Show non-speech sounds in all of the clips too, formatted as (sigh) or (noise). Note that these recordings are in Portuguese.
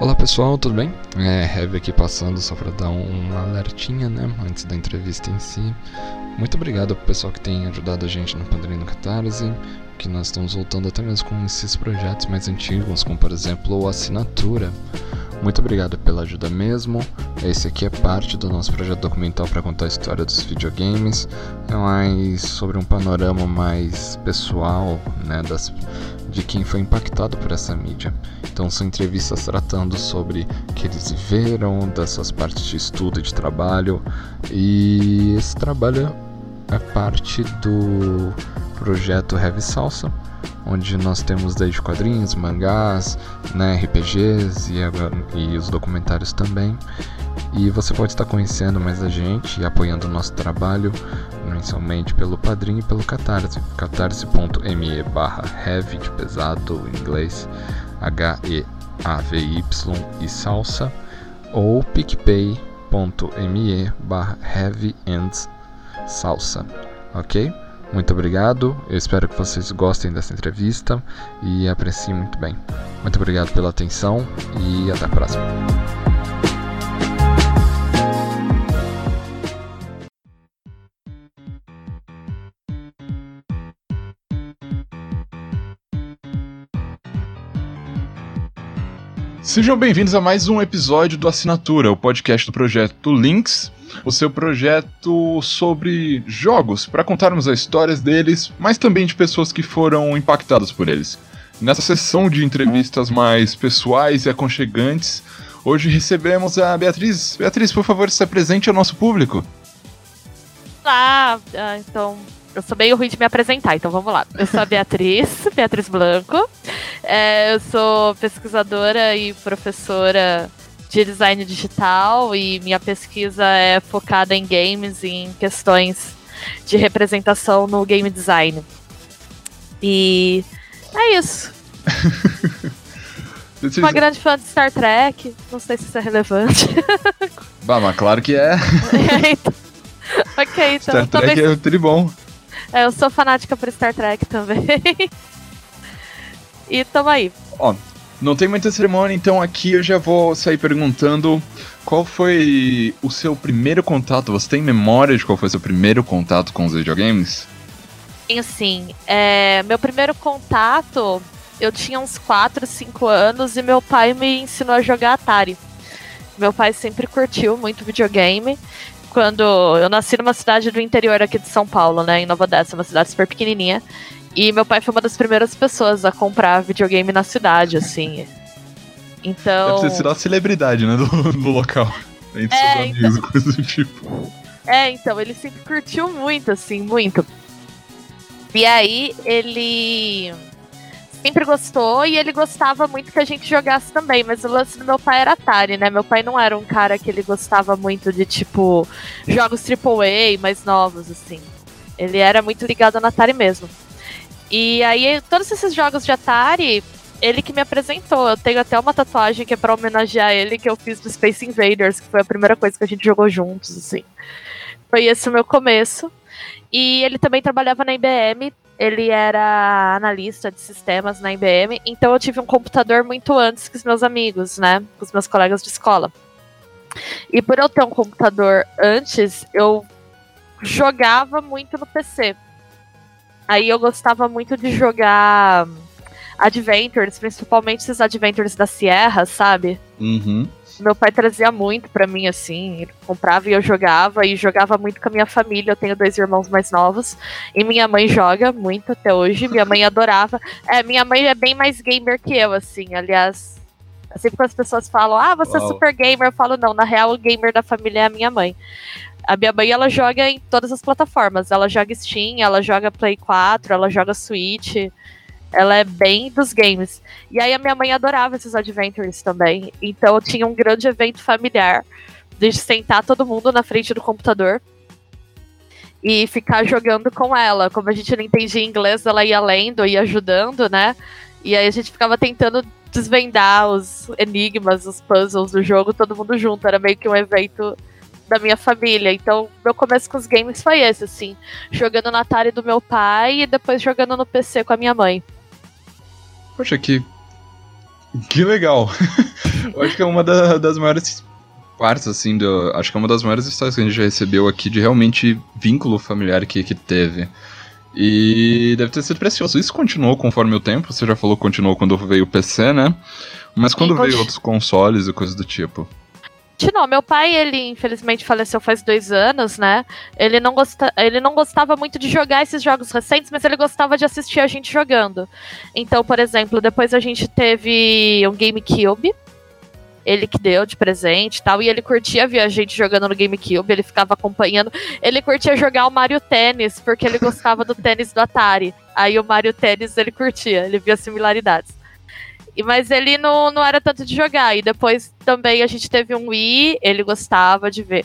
Olá pessoal, tudo bem? É, Heavy aqui passando só para dar um alertinha, né, antes da entrevista em si. Muito obrigado pro pessoal que tem ajudado a gente no Padrinho no Catarse, que nós estamos voltando até mesmo com esses projetos mais antigos, como por exemplo o Assinatura. Muito obrigado pela ajuda mesmo. Esse aqui é parte do nosso projeto documental para contar a história dos videogames, é mais sobre um panorama mais pessoal, né, das de quem foi impactado por essa mídia. Então são entrevistas tratando sobre o que eles viveram, das suas partes de estudo e de trabalho. E esse trabalho é parte do projeto Heavy Salsa, onde nós temos desde quadrinhos, mangás, né, RPGs e, e os documentários também. E você pode estar conhecendo mais a gente e apoiando o nosso trabalho mensalmente pelo Padrinho e pelo Catarse. catarse.me barra heavy de pesado em inglês H-E-A-V-Y e salsa ou picpay.me barra heavy and salsa, ok? Muito obrigado, eu espero que vocês gostem dessa entrevista e apreciem muito bem. Muito obrigado pela atenção e até a próxima. Sejam bem-vindos a mais um episódio do Assinatura, o podcast do projeto Links, o seu projeto sobre jogos, para contarmos as histórias deles, mas também de pessoas que foram impactadas por eles. Nessa sessão de entrevistas mais pessoais e aconchegantes, hoje recebemos a Beatriz. Beatriz, por favor, se apresente ao nosso público. Olá, ah, então eu sou meio ruim de me apresentar, então vamos lá. Eu sou a Beatriz, (laughs) Beatriz Blanco. É, eu sou pesquisadora e professora de design digital e minha pesquisa é focada em games e em questões de representação no game design. E é isso. (laughs) Uma grande fã de Star Trek, não sei se isso é relevante. (laughs) Bah, mas claro que é. é (laughs) então. Ok, então. Star Trek também... é tribom. É, eu sou fanática por Star Trek também. e tamo aí. Ó, não tem muita cerimônia, então aqui eu já vou sair perguntando qual foi o seu primeiro contato. Você tem memória de qual foi o seu primeiro contato com os videogames? Sim, sim. É, meu primeiro contato, eu tinha uns 4, 5 anos e meu pai me ensinou a jogar Atari. Meu pai sempre curtiu muito videogame quando eu nasci numa cidade do interior aqui de São Paulo, né, em Nova Odessa, uma cidade super pequenininha. E meu pai foi uma das primeiras pessoas a comprar videogame na cidade, assim. Então. Deve sido a celebridade, né, do, do local. Entre é, seus amigos, então... coisa do tipo. É, então, ele sempre curtiu muito, assim, muito. E aí, ele sempre gostou e ele gostava muito que a gente jogasse também, mas o lance do meu pai era Atari, né? Meu pai não era um cara que ele gostava muito de, tipo, jogos AAA mais novos, assim. Ele era muito ligado no Atari mesmo. E aí, todos esses jogos de Atari, ele que me apresentou. Eu tenho até uma tatuagem que é pra homenagear ele, que eu fiz do Space Invaders, que foi a primeira coisa que a gente jogou juntos, assim. Foi esse o meu começo. E ele também trabalhava na IBM, ele era analista de sistemas na IBM, então eu tive um computador muito antes que os meus amigos, né? Com os meus colegas de escola. E por eu ter um computador antes, eu jogava muito no PC. Aí eu gostava muito de jogar Adventures, principalmente esses Adventures da Sierra, sabe? Uhum. Meu pai trazia muito para mim, assim. Ele comprava e eu jogava, e jogava muito com a minha família. Eu tenho dois irmãos mais novos. E minha mãe joga muito até hoje. Minha mãe adorava. É, minha mãe é bem mais gamer que eu, assim. Aliás, sempre que as pessoas falam, ah, você é Uau. é super gamer, eu falo, não, na real, o gamer da família é a minha mãe. A minha mãe, ela joga em todas as plataformas. Ela joga Steam, ela joga Play 4, ela joga Switch. Ela é bem dos games. E aí a minha mãe adorava esses adventures também. Então eu tinha um grande evento familiar de sentar todo mundo na frente do computador e ficar jogando com ela. Como a gente não entendia inglês, ela ia lendo e ajudando, né? E aí a gente ficava tentando desvendar os enigmas, os puzzles do jogo, todo mundo junto. Era meio que um evento da minha família. Então, meu começo com os games foi esse, assim. Jogando no Atari do meu pai e depois jogando no PC com a minha mãe. Poxa, que. Que legal! (laughs) Eu acho que é uma da, das maiores partes, assim, do, acho que é uma das maiores histórias que a gente já recebeu aqui de realmente vínculo familiar que, que teve. E deve ter sido precioso. Isso continuou conforme o tempo, você já falou que continuou quando veio o PC, né? Mas quando veio outros consoles e coisas do tipo. Não, meu pai, ele infelizmente faleceu faz dois anos, né? Ele não, gosta, ele não gostava muito de jogar esses jogos recentes, mas ele gostava de assistir a gente jogando. Então, por exemplo, depois a gente teve um GameCube, ele que deu de presente e tal, e ele curtia ver a gente jogando no GameCube, ele ficava acompanhando. Ele curtia jogar o Mario Tênis, porque ele gostava do tênis do Atari. Aí o Mario Tênis ele curtia, ele via similaridades. Mas ele não, não era tanto de jogar. E depois também a gente teve um Wii, ele gostava de ver.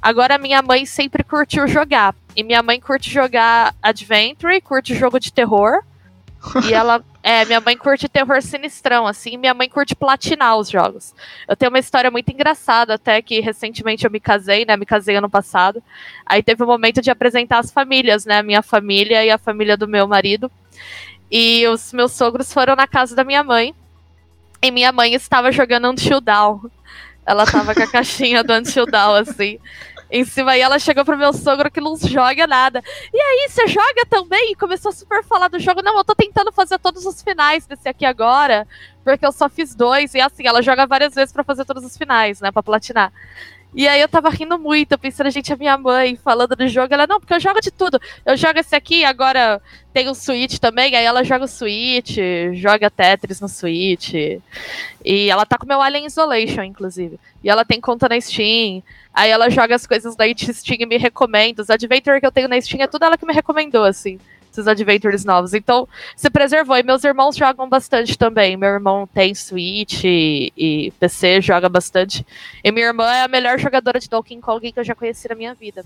Agora minha mãe sempre curtiu jogar. E minha mãe curte jogar Adventure, curte jogo de terror. e (laughs) ela. É, minha mãe curte terror sinistrão, assim, minha mãe curte platinar os jogos. Eu tenho uma história muito engraçada, até que recentemente eu me casei, né? Me casei ano passado. Aí teve o um momento de apresentar as famílias, né? Minha família e a família do meu marido. E os meus sogros foram na casa da minha mãe. E minha mãe estava jogando Until Down. Ela tava com a caixinha do Until Down, assim, em cima. E ela chegou pro meu sogro que não joga nada. E aí, você joga também? E começou a super falar do jogo. Não, eu tô tentando fazer todos os finais desse aqui agora, porque eu só fiz dois. E assim, ela joga várias vezes para fazer todos os finais, né, pra platinar. E aí eu tava rindo muito, pensando, gente, a minha mãe falando do jogo. Ela, não, porque eu jogo de tudo. Eu jogo esse aqui, agora tem o Switch também. Aí ela joga o Switch, joga Tetris no Switch. E ela tá com meu Alien Isolation, inclusive. E ela tem conta na Steam. Aí ela joga as coisas da Steam e me recomenda. Os Adventure que eu tenho na Steam é tudo ela que me recomendou, assim esses adventures novos. Então, se preservou. E meus irmãos jogam bastante também. Meu irmão tem Switch e, e, PC, joga bastante. E minha irmã é a melhor jogadora de Donkey Kong que eu já conheci na minha vida.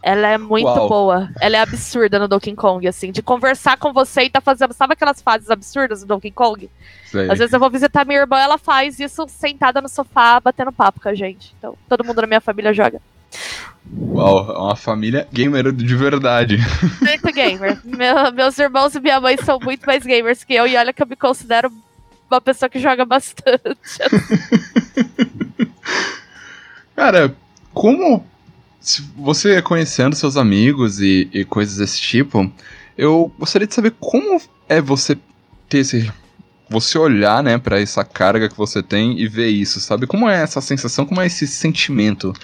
Ela é muito Uau. boa. Ela é absurda no Donkey Kong, assim, de conversar com você e tá fazendo. Sabe aquelas fases absurdas do Donkey Kong? Sei. Às vezes eu vou visitar minha irmã, ela faz isso sentada no sofá, batendo papo com a gente. Então, todo mundo na minha família joga. Uau, é uma família gamer de verdade. (laughs) Muito gamer. Meu, meus irmãos e minha mãe são muito mais gamers que eu, e olha que eu me considero uma pessoa que joga bastante. (laughs) Cara, como você conhecendo seus amigos e, e coisas desse tipo, eu gostaria de saber como é você ter esse você olhar, né, para essa carga que você tem e ver isso, sabe? Como é essa sensação, como é esse sentimento?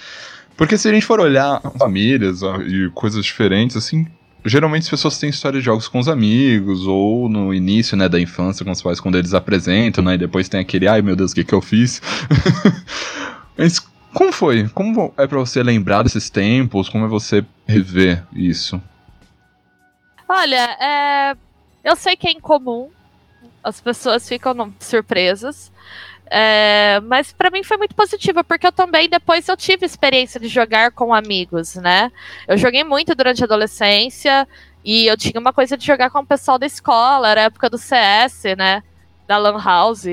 Porque se a gente for olhar famílias e coisas diferentes, assim, geralmente as pessoas têm história de jogos com os amigos, ou no início, né, da infância com os pais, quando eles apresentam, né, e depois tem aquele, ai meu Deus, o que que eu fiz? (laughs) Mas como foi? Como é para você lembrar desses tempos? Como é você rever isso? Olha, é... eu sei que é incomum, as pessoas ficam surpresas, é, mas para mim foi muito positiva, porque eu também depois eu tive experiência de jogar com amigos, né? Eu joguei muito durante a adolescência e eu tinha uma coisa de jogar com o pessoal da escola, era a época do CS, né? Da Lan House.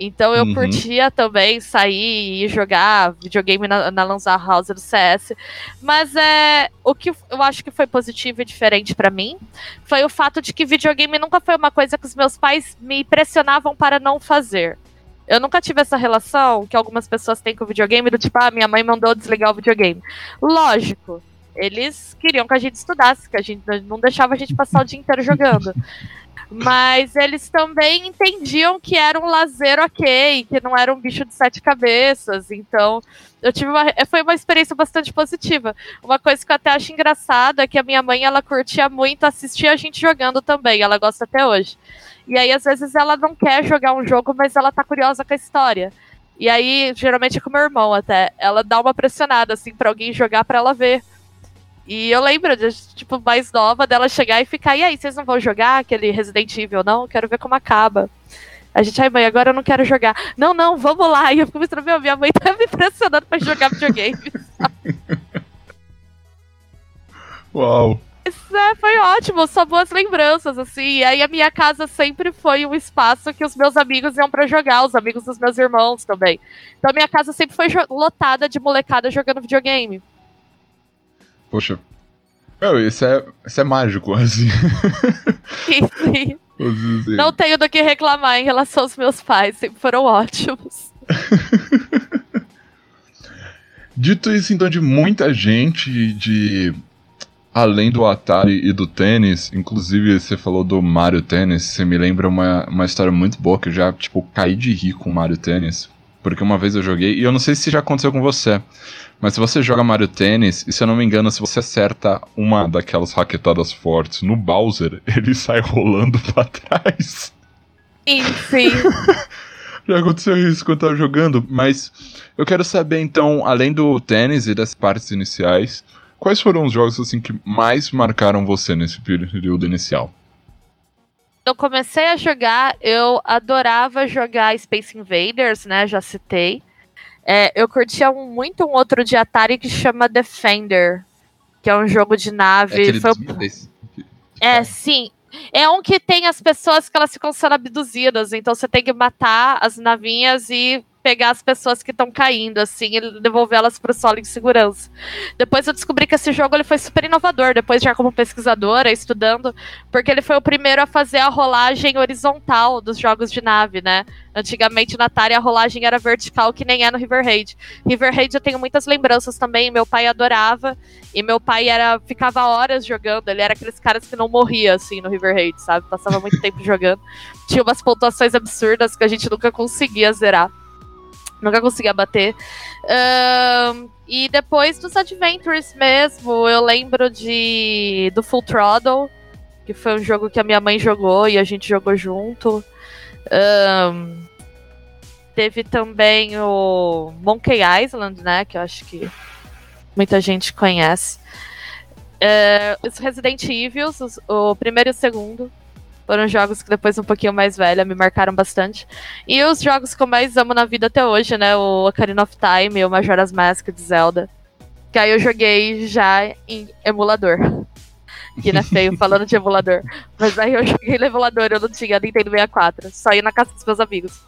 Então eu uhum. curtia também sair e jogar videogame na, na Lan House do CS. Mas é, o que eu acho que foi positivo e diferente para mim foi o fato de que videogame nunca foi uma coisa que os meus pais me pressionavam para não fazer. Eu nunca tive essa relação que algumas pessoas têm com o videogame, do tipo, ah, minha mãe mandou desligar o videogame. Lógico, eles queriam que a gente estudasse, que a gente não deixava a gente passar o dia inteiro jogando. Mas eles também entendiam que era um lazer ok, que não era um bicho de sete cabeças. Então, eu tive uma, foi uma experiência bastante positiva. Uma coisa que eu até acho engraçada é que a minha mãe, ela curtia muito assistir a gente jogando também. Ela gosta até hoje. E aí, às vezes, ela não quer jogar um jogo, mas ela tá curiosa com a história. E aí, geralmente é com meu irmão até. Ela dá uma pressionada, assim, pra alguém jogar pra ela ver. E eu lembro de, tipo, mais nova dela chegar e ficar, e aí, vocês não vão jogar aquele Resident Evil, não? Quero ver como acaba. A gente, ai mãe, agora eu não quero jogar. Não, não, vamos lá. (laughs) E eu fico me meu, minha mãe tá me pressionando pra jogar videogame. (laughs) Uau. É, foi ótimo, só boas lembranças, assim. E aí a minha casa sempre foi um espaço que os meus amigos iam para jogar, os amigos dos meus irmãos também. Então a minha casa sempre foi lotada de molecada jogando videogame. Poxa. Meu, isso é, isso é mágico, (laughs) assim. Sim, sim. Não tenho do que reclamar em relação aos meus pais, sempre foram ótimos. (laughs) Dito isso, então, de muita gente, de além do Atari e do tênis, inclusive você falou do Mario Tênis, você me lembra uma, uma história muito boa que eu já, tipo, caí de rir com o Mario Tênis. Porque uma vez eu joguei, e eu não sei se já aconteceu com você, mas se você joga Mario Tênis, e se eu não me engano, se você acerta uma daquelas raquetadas fortes no Bowser, (laughs) ele sai rolando pra trás. Enfim. (laughs) Já aconteceu isso quando eu tava jogando, mas eu quero saber então, além do tênis e das partes iniciais, quais foram os jogos assim que mais marcaram você nesse período inicial? Eu comecei a jogar, eu adorava jogar Space Invaders, né? Já citei. É, eu curtia muito um outro de Atari que chama Defender, que é um jogo de nave. É, Foi... é sim. É um que tem as pessoas que elas ficam sendo abduzidas, então você tem que matar as navinhas e pegar as pessoas que estão caindo, assim, e devolvê-las para o solo em segurança. Depois eu descobri que esse jogo ele foi super inovador, depois já como pesquisadora, estudando, porque ele foi o primeiro a fazer a rolagem horizontal dos jogos de nave, né? Antigamente na Atari a rolagem era vertical, que nem é no River Raid. River Raid eu tenho muitas lembranças também, meu pai adorava, e meu pai era ficava horas jogando, ele era aqueles caras que não morria, assim, no River Raid, sabe? Passava muito tempo jogando. Tinha umas pontuações absurdas que a gente nunca conseguia zerar. Nunca conseguia bater. E depois dos Adventures mesmo, eu lembro de do Full Throttle, que foi um jogo que a minha mãe jogou e a gente jogou junto. Um, teve também o Monkey Island, né? Que eu acho que muita gente conhece. Uh, os Resident Evil, os, o primeiro e o segundo. Foram jogos que depois, um pouquinho mais velha, me marcaram bastante. E os jogos que eu mais amo na vida até hoje, né? O Ocarina of Time e o Majora's Mask de Zelda. Que aí eu joguei já em emulador. (laughs) Que não é feio falando de emulador. Mas aí eu joguei no emulador, eu não tinha Nintendo 64. Só ia na casa dos meus amigos.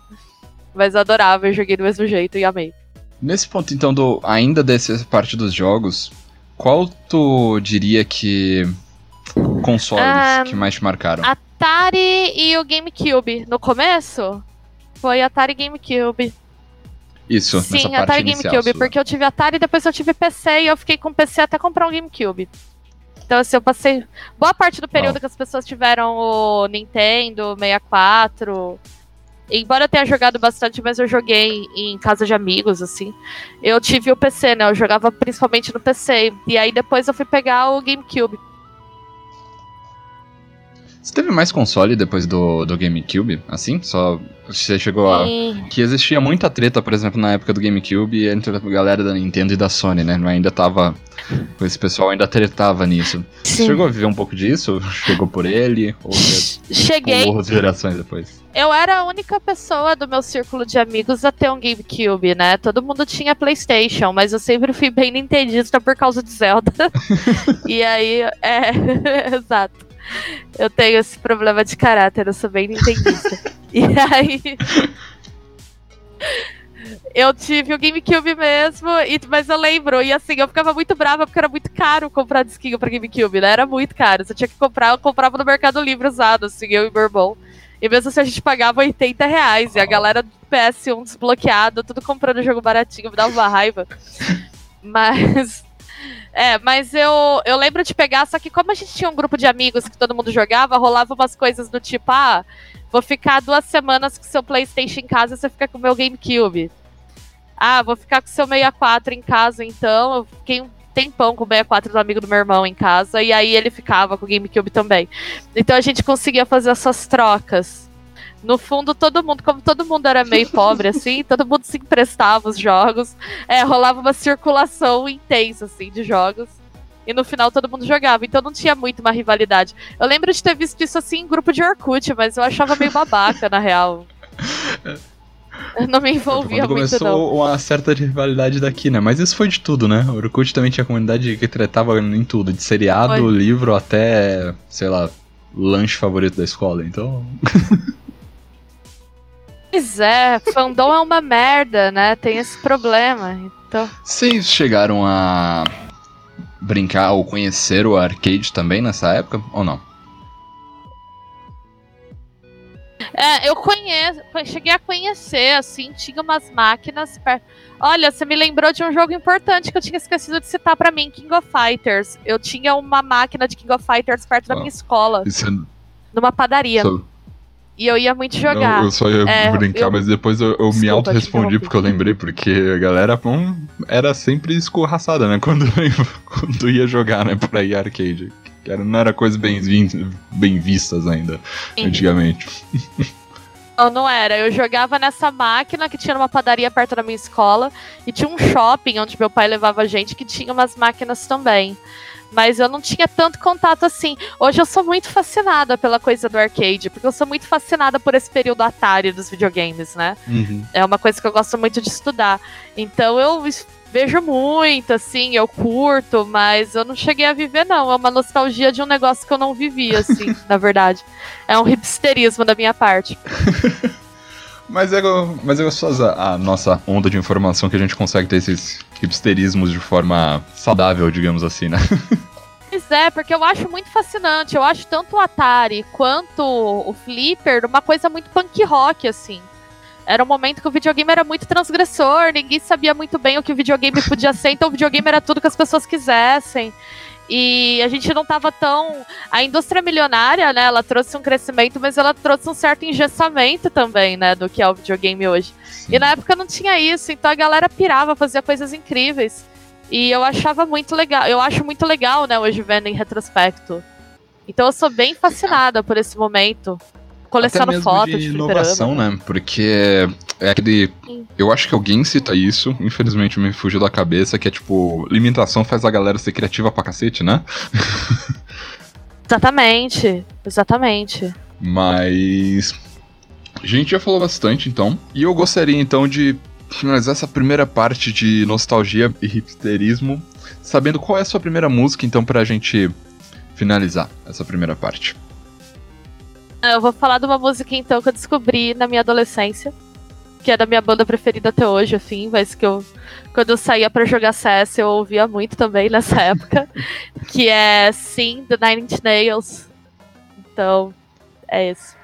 Mas eu adorava, eu joguei do mesmo jeito e amei. Nesse ponto, então, do ainda dessa parte dos jogos, qual tu diria que consoles um, que mais te marcaram? Atari e o GameCube. No começo, foi Atari GameCube. Isso, Sim, Atari GameCube, porque eu tive Atari e depois eu tive PC e eu fiquei com PC até comprar um GameCube. Então, assim, eu passei boa parte do período que as pessoas tiveram o Nintendo 64. Embora eu tenha jogado bastante, mas eu joguei em casa de amigos, assim. Eu tive o PC, né? Eu jogava principalmente no PC. E aí depois eu fui pegar o GameCube. Você teve mais console depois do, do GameCube? Assim? Só. Você chegou a. Que existia muita treta, por exemplo, na época do GameCube entre a galera da Nintendo e da Sony, né? Ainda tava. (laughs) Esse pessoal ainda tretava nisso. Sim. Você chegou a viver um pouco disso? Chegou por ele? Ou Cheguei. Ou gerações depois? Eu era a única pessoa do meu círculo de amigos a ter um GameCube, né? Todo mundo tinha PlayStation, mas eu sempre fui bem nintendista por causa de Zelda. (laughs) e aí, é. (laughs) Exato. Eu tenho esse problema de caráter, eu sou bem nintendista. (laughs) e aí. Eu tive o GameCube mesmo, e, mas eu lembro, e assim, eu ficava muito brava porque era muito caro comprar disquinho pra GameCube, né? Era muito caro. Você tinha que comprar, eu comprava no Mercado Livre usado, assim, eu e meu irmão. E mesmo assim a gente pagava 80 reais, e a galera do PS1 desbloqueado, tudo comprando jogo baratinho, me dava uma raiva. (laughs) Mas é, mas eu, eu lembro de pegar, só que como a gente tinha um grupo de amigos que todo mundo jogava, rolava umas coisas do tipo, ah, vou ficar duas semanas com seu Playstation em casa e você fica com o meu GameCube. Ah, vou ficar com seu 64 em casa, então. Eu fiquei um tempão com o 64 do amigo do meu irmão em casa, e aí ele ficava com o GameCube também. Então a gente conseguia fazer essas trocas no fundo, todo mundo, como todo mundo era meio (laughs) pobre, assim, todo mundo se emprestava os jogos. É, rolava uma circulação intensa, assim, de jogos. E no final todo mundo jogava, então não tinha muito uma rivalidade. Eu lembro de ter visto isso assim em grupo de Orkut, mas eu achava meio babaca, na real. Eu não me envolvia Quando muito, começou não. uma certa rivalidade daqui, né? Mas isso foi de tudo, né? O Orkut também tinha comunidade que tratava em tudo, de seriado, foi. livro até, sei lá, lanche favorito da escola, então... (laughs) Pois é, fandom é uma merda, né? Tem esse problema. Então... Vocês chegaram a brincar ou conhecer o arcade também nessa época, ou não? É, eu conheço, cheguei a conhecer, assim, tinha umas máquinas. Per... Olha, você me lembrou de um jogo importante que eu tinha esquecido de citar para mim, King of Fighters. Eu tinha uma máquina de King of Fighters perto da minha escola. Isso é... Numa padaria. Só... E eu ia muito jogar. Não, eu só ia é, brincar, eu... mas depois eu, eu me auto-respondi porque eu lembrei, porque a galera um, era sempre escorraçada, né? (laughs) Quando, quando ia jogar, né? Pra ir arcade. Era, não era coisa bem, bem vistas ainda, Sim. antigamente. Não, não era. Eu jogava nessa máquina que tinha uma padaria perto da minha escola e tinha um shopping onde meu pai levava gente que tinha umas máquinas também mas eu não tinha tanto contato assim. Hoje eu sou muito fascinada pela coisa do arcade, porque eu sou muito fascinada por esse período Atari dos videogames, né? Uhum. É uma coisa que eu gosto muito de estudar. Então eu vejo muito, assim, eu curto, mas eu não cheguei a viver, não. É uma nostalgia de um negócio que eu não vivi, assim, (laughs) na verdade. É um hipsterismo da minha parte. (laughs) Mas é, mas é gostosa a nossa onda de informação que a gente consegue ter esses hipsterismos de forma saudável, digamos assim, né? Pois é, porque eu acho muito fascinante. Eu acho tanto o Atari quanto o Flipper uma coisa muito punk rock, assim. Era um momento que o videogame era muito transgressor, ninguém sabia muito bem o que o videogame podia ser, então o videogame era tudo que as pessoas quisessem. E a gente não estava tão. A indústria milionária, né? Ela trouxe um crescimento, mas ela trouxe um certo engessamento também, né? Do que é o videogame hoje. Sim. E na época não tinha isso, então a galera pirava, fazia coisas incríveis. E eu achava muito legal. Eu acho muito legal, né? Hoje vendo em retrospecto. Então eu sou bem fascinada por esse momento coleciono fotos de, de inovação, né? Porque é aquele. Sim. Eu acho que alguém cita isso, infelizmente me fugiu da cabeça, que é tipo, limitação faz a galera ser criativa pra cacete, né? (laughs) exatamente, exatamente. Mas. A gente já falou bastante então. E eu gostaria então de finalizar essa primeira parte de nostalgia e hipsterismo, sabendo qual é a sua primeira música, então, pra gente finalizar essa primeira parte. Eu vou falar de uma música então que eu descobri na minha adolescência, que é da minha banda preferida até hoje, assim, mas que eu quando eu saía para jogar CS eu ouvia muito também nessa (laughs) época, que é Sim, The Nine Inch Nails. Então, é isso.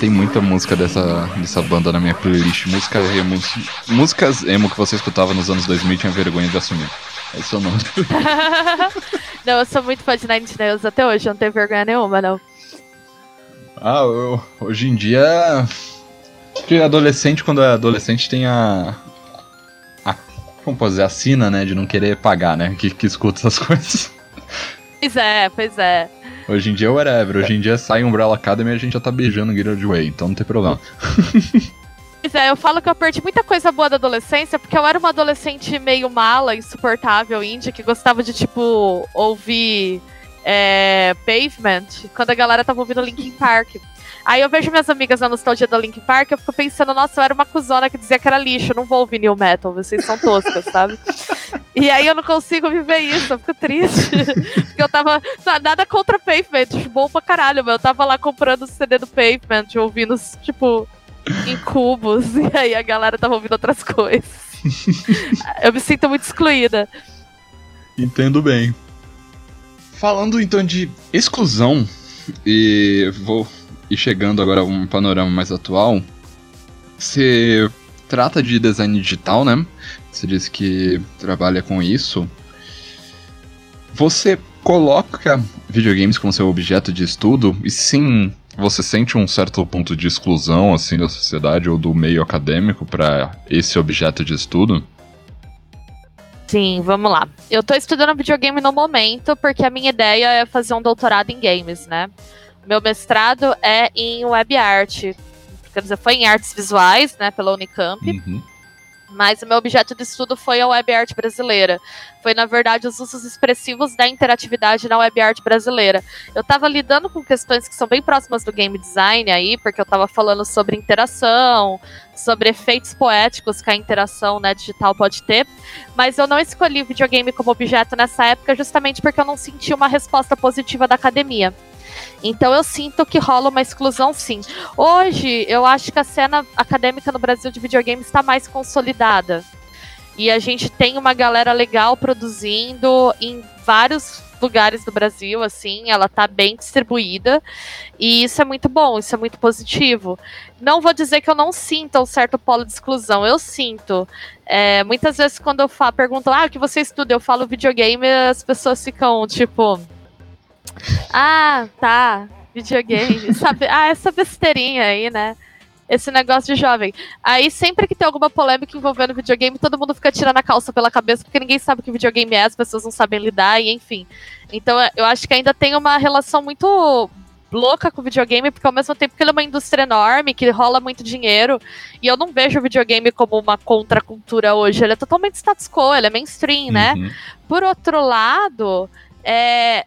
Tem muita música dessa, dessa banda na minha playlist. Música emo, músicas emo que você escutava nos anos 2000 e tinha vergonha de assumir. Esse é o nome. (laughs) não, eu sou muito fã de Nine Nails até hoje, eu não tenho vergonha nenhuma, não. Ah, eu, hoje em dia. Porque adolescente, quando é adolescente, tem a. a como posso dizer? A sina, né? De não querer pagar, né? Que, que escuta essas (laughs) coisas. Pois é, pois é. Hoje em dia é whatever. Hoje em dia sai Umbrella Academy e a gente já tá beijando Guilherme Way, então não tem problema. (laughs) Pois é, eu falo que eu perdi muita coisa boa da adolescência, porque eu era uma adolescente meio mala, insuportável, índia, que gostava de, tipo, ouvir é, Pavement, quando a galera tava ouvindo Linkin Park. Aí eu vejo minhas amigas na nostalgia do Linkin Park, eu fico pensando, nossa, eu era uma cuzona que dizia que era lixo, eu não vou ouvir new metal, vocês são toscas, sabe? E aí eu não consigo viver isso, eu fico triste. (laughs) Porque eu tava. Nada contra Pavement, bom pra caralho, mas eu tava lá comprando o CD do Pavement, ouvindo, tipo, em cubos, (laughs) e aí a galera tava ouvindo outras coisas. (laughs) eu me sinto muito excluída. Entendo bem. Falando então de exclusão, e vou ir chegando agora a um panorama mais atual. Você trata de design digital, né? Você disse que trabalha com isso. Você coloca videogames como seu objeto de estudo e sim, você sente um certo ponto de exclusão assim da sociedade ou do meio acadêmico para esse objeto de estudo? Sim, vamos lá. Eu tô estudando videogame no momento porque a minha ideia é fazer um doutorado em games, né? Meu mestrado é em web art. Quer dizer, foi em artes visuais, né, pela Unicamp. Uhum. Mas o meu objeto de estudo foi a web art brasileira. Foi, na verdade, os usos expressivos da interatividade na web art brasileira. Eu estava lidando com questões que são bem próximas do game design aí, porque eu estava falando sobre interação, sobre efeitos poéticos que a interação né, digital pode ter. Mas eu não escolhi videogame como objeto nessa época justamente porque eu não senti uma resposta positiva da academia. Então eu sinto que rola uma exclusão sim. Hoje, eu acho que a cena acadêmica no Brasil de videogame está mais consolidada. E a gente tem uma galera legal produzindo em vários lugares do Brasil, assim, ela tá bem distribuída. E isso é muito bom, isso é muito positivo. Não vou dizer que eu não sinto um certo polo de exclusão, eu sinto. É, muitas vezes, quando eu falo, pergunto, ah, o que você estuda? Eu falo videogame, as pessoas ficam tipo ah, tá. Videogame. (laughs) Sabe? Ah, essa besteirinha aí, né? Esse negócio de jovem. Aí, sempre que tem alguma polêmica envolvendo videogame, todo mundo fica tirando a calça pela cabeça, porque ninguém sabe o que videogame é, as pessoas não sabem lidar, e enfim. Então, eu acho que ainda tem uma relação muito louca com o videogame, porque ao mesmo tempo que ele é uma indústria enorme, que rola muito dinheiro, e eu não vejo o videogame como uma contracultura hoje, ele é totalmente status quo, ele é mainstream, né? uhum. né? Por outro lado, é,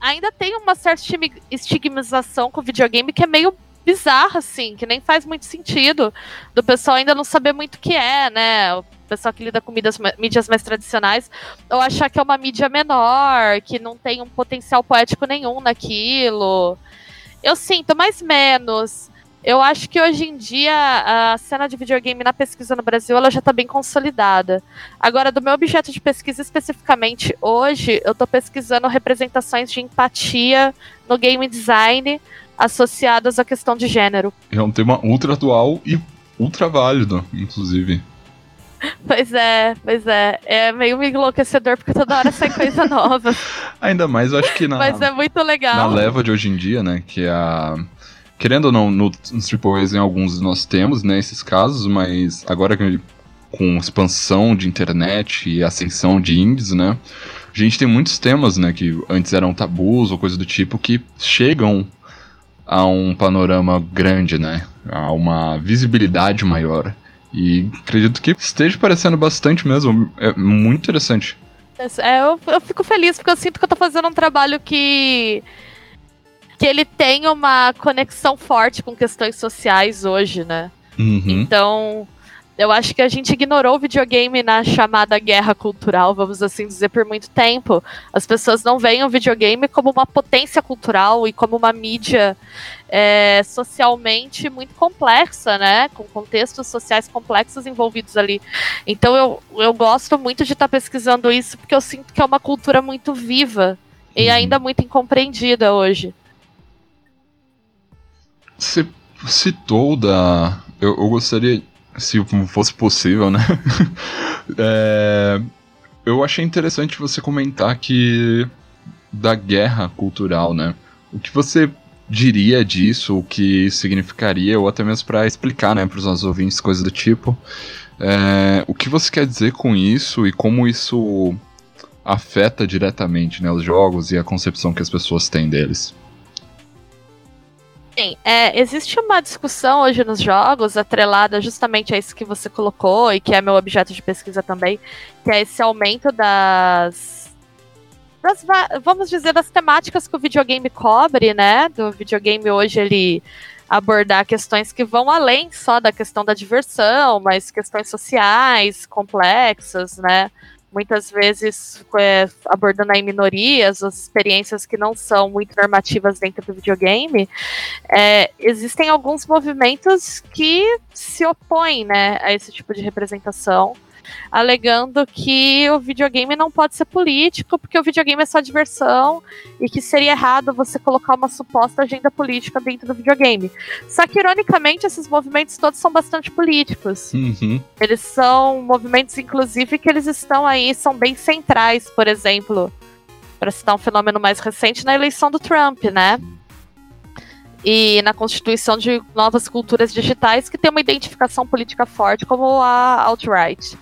ainda tem uma certa estigmatização com o videogame que é meio bizarra, assim, que nem faz muito sentido do pessoal ainda não saber muito o que é, né? O pessoal que lida com mídias, mídias mais tradicionais, ou achar que é uma mídia menor, que não tem um potencial poético nenhum naquilo. Eu sinto, mais menos. Eu acho que hoje em dia a cena de videogame na pesquisa no Brasil ela já está bem consolidada. Agora, do meu objeto de pesquisa especificamente, hoje eu estou pesquisando representações de empatia no game design associadas à questão de gênero. É um tema ultra atual e ultra válido, inclusive. Pois é, pois é. É meio enlouquecedor porque toda hora sai coisa nova. (laughs) Ainda mais, eu acho que na. Mas é muito legal. Na leva de hoje em dia, né? Que é a querendo ou não, no, nos AAAs em alguns nós temos, né, esses casos, mas agora com expansão de internet e ascensão de indies, né, a gente tem muitos temas, né, que antes eram tabus ou coisa do tipo, que chegam a um panorama grande, né, a uma visibilidade maior. E acredito que esteja parecendo bastante mesmo, é muito interessante. É, eu, eu fico feliz porque eu sinto que eu tô fazendo um trabalho que que ele tem uma conexão forte com questões sociais hoje, né? Uhum. Então, eu acho que a gente ignorou o videogame na chamada guerra cultural, vamos assim dizer, por muito tempo. As pessoas não veem o videogame como uma potência cultural e como uma mídia é, socialmente muito complexa, né? Com contextos sociais complexos envolvidos ali. Então eu, eu gosto muito de estar tá pesquisando isso porque eu sinto que é uma cultura muito viva e uhum. ainda muito incompreendida hoje. Você citou da. Eu, eu gostaria, se fosse possível, né? (laughs) é, eu achei interessante você comentar que. da guerra cultural, né? O que você diria disso, o que significaria, ou até mesmo para explicar, né, para os nossos ouvintes, coisas do tipo. É, o que você quer dizer com isso e como isso afeta diretamente né, os jogos e a concepção que as pessoas têm deles? Sim, é, existe uma discussão hoje nos jogos atrelada justamente a isso que você colocou e que é meu objeto de pesquisa também, que é esse aumento das, das vamos dizer das temáticas que o videogame cobre, né? Do videogame hoje ele abordar questões que vão além só da questão da diversão, mas questões sociais complexas, né? Muitas vezes é, abordando aí minorias, as experiências que não são muito normativas dentro do videogame, é, existem alguns movimentos que se opõem né, a esse tipo de representação alegando que o videogame não pode ser político, porque o videogame é só diversão e que seria errado você colocar uma suposta agenda política dentro do videogame. Só que, ironicamente, esses movimentos todos são bastante políticos. Uhum. Eles são movimentos, inclusive, que eles estão aí, são bem centrais, por exemplo, para citar um fenômeno mais recente, na eleição do Trump, né? E na constituição de novas culturas digitais que tem uma identificação política forte, como a alt-right.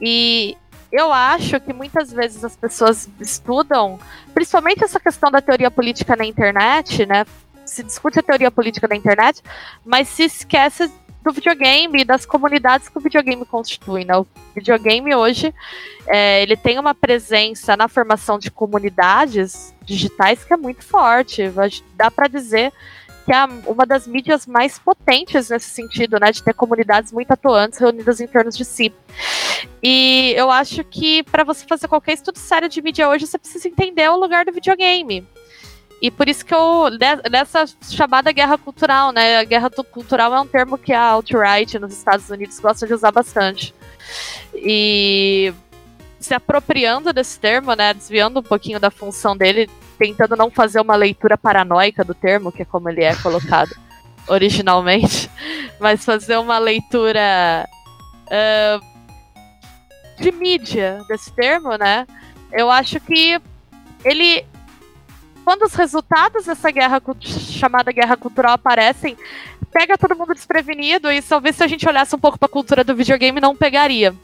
E eu acho que muitas vezes as pessoas estudam, principalmente essa questão da teoria política na internet, né? Se discute a teoria política da internet, mas se esquece do videogame e das comunidades que o videogame constitui, né? O videogame hoje, é, ele tem uma presença na formação de comunidades digitais que é muito forte. Dá para dizer que é uma das mídias mais potentes nesse sentido, né? De ter comunidades muito atuantes reunidas em torno de si. E eu acho que para você fazer qualquer estudo sério de mídia hoje, você precisa entender o lugar do videogame. E por isso que eu, nessa chamada guerra cultural, né? A guerra cultural é um termo que a alt-right nos Estados Unidos gosta de usar bastante. E se apropriando desse termo, né? Desviando um pouquinho da função dele, tentando não fazer uma leitura paranoica do termo, que é como ele é colocado (laughs) originalmente, mas fazer uma leitura uh, de mídia desse termo, né? Eu acho que ele. Quando os resultados dessa guerra chamada guerra cultural aparecem, pega todo mundo desprevenido e talvez se a gente olhasse um pouco para a cultura do videogame não pegaria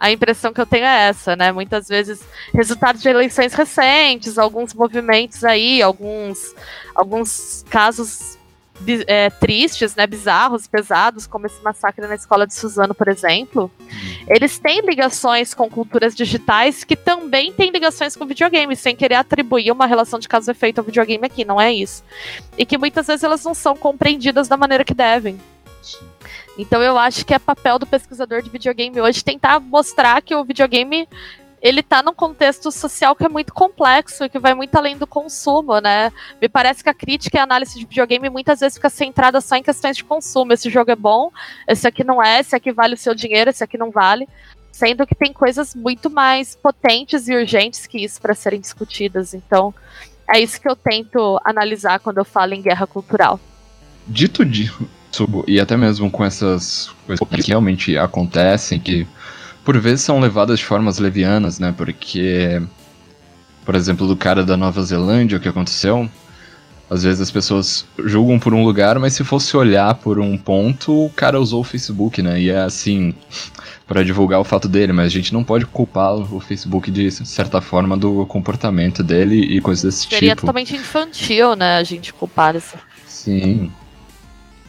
a impressão que eu tenho é essa, né? Muitas vezes resultados de eleições recentes, alguns movimentos aí, alguns, alguns casos é, tristes, né, bizarros, pesados, como esse massacre na escola de Suzano, por exemplo, eles têm ligações com culturas digitais que também têm ligações com videogame, sem querer atribuir uma relação de causa e efeito ao videogame aqui, não é isso. E que muitas vezes elas não são compreendidas da maneira que devem. Sim. Então eu acho que é papel do pesquisador de videogame hoje tentar mostrar que o videogame ele tá num contexto social que é muito complexo e que vai muito além do consumo, né? Me parece que a crítica e a análise de videogame muitas vezes fica centrada só em questões de consumo. Esse jogo é bom, esse aqui não é, esse aqui vale o seu dinheiro, esse aqui não vale. Sendo que tem coisas muito mais potentes e urgentes que isso para serem discutidas. Então, é isso que eu tento analisar quando eu falo em guerra cultural. Dito, e até mesmo com essas coisas que realmente acontecem, que por vezes são levadas de formas levianas, né? Porque, por exemplo, do cara da Nova Zelândia, o que aconteceu, às vezes as pessoas julgam por um lugar, mas se fosse olhar por um ponto, o cara usou o Facebook, né? E é assim, para divulgar o fato dele, mas a gente não pode culpar o Facebook de certa forma do comportamento dele e coisas desse Seria tipo. Seria totalmente infantil, né, a gente culpar isso. Sim.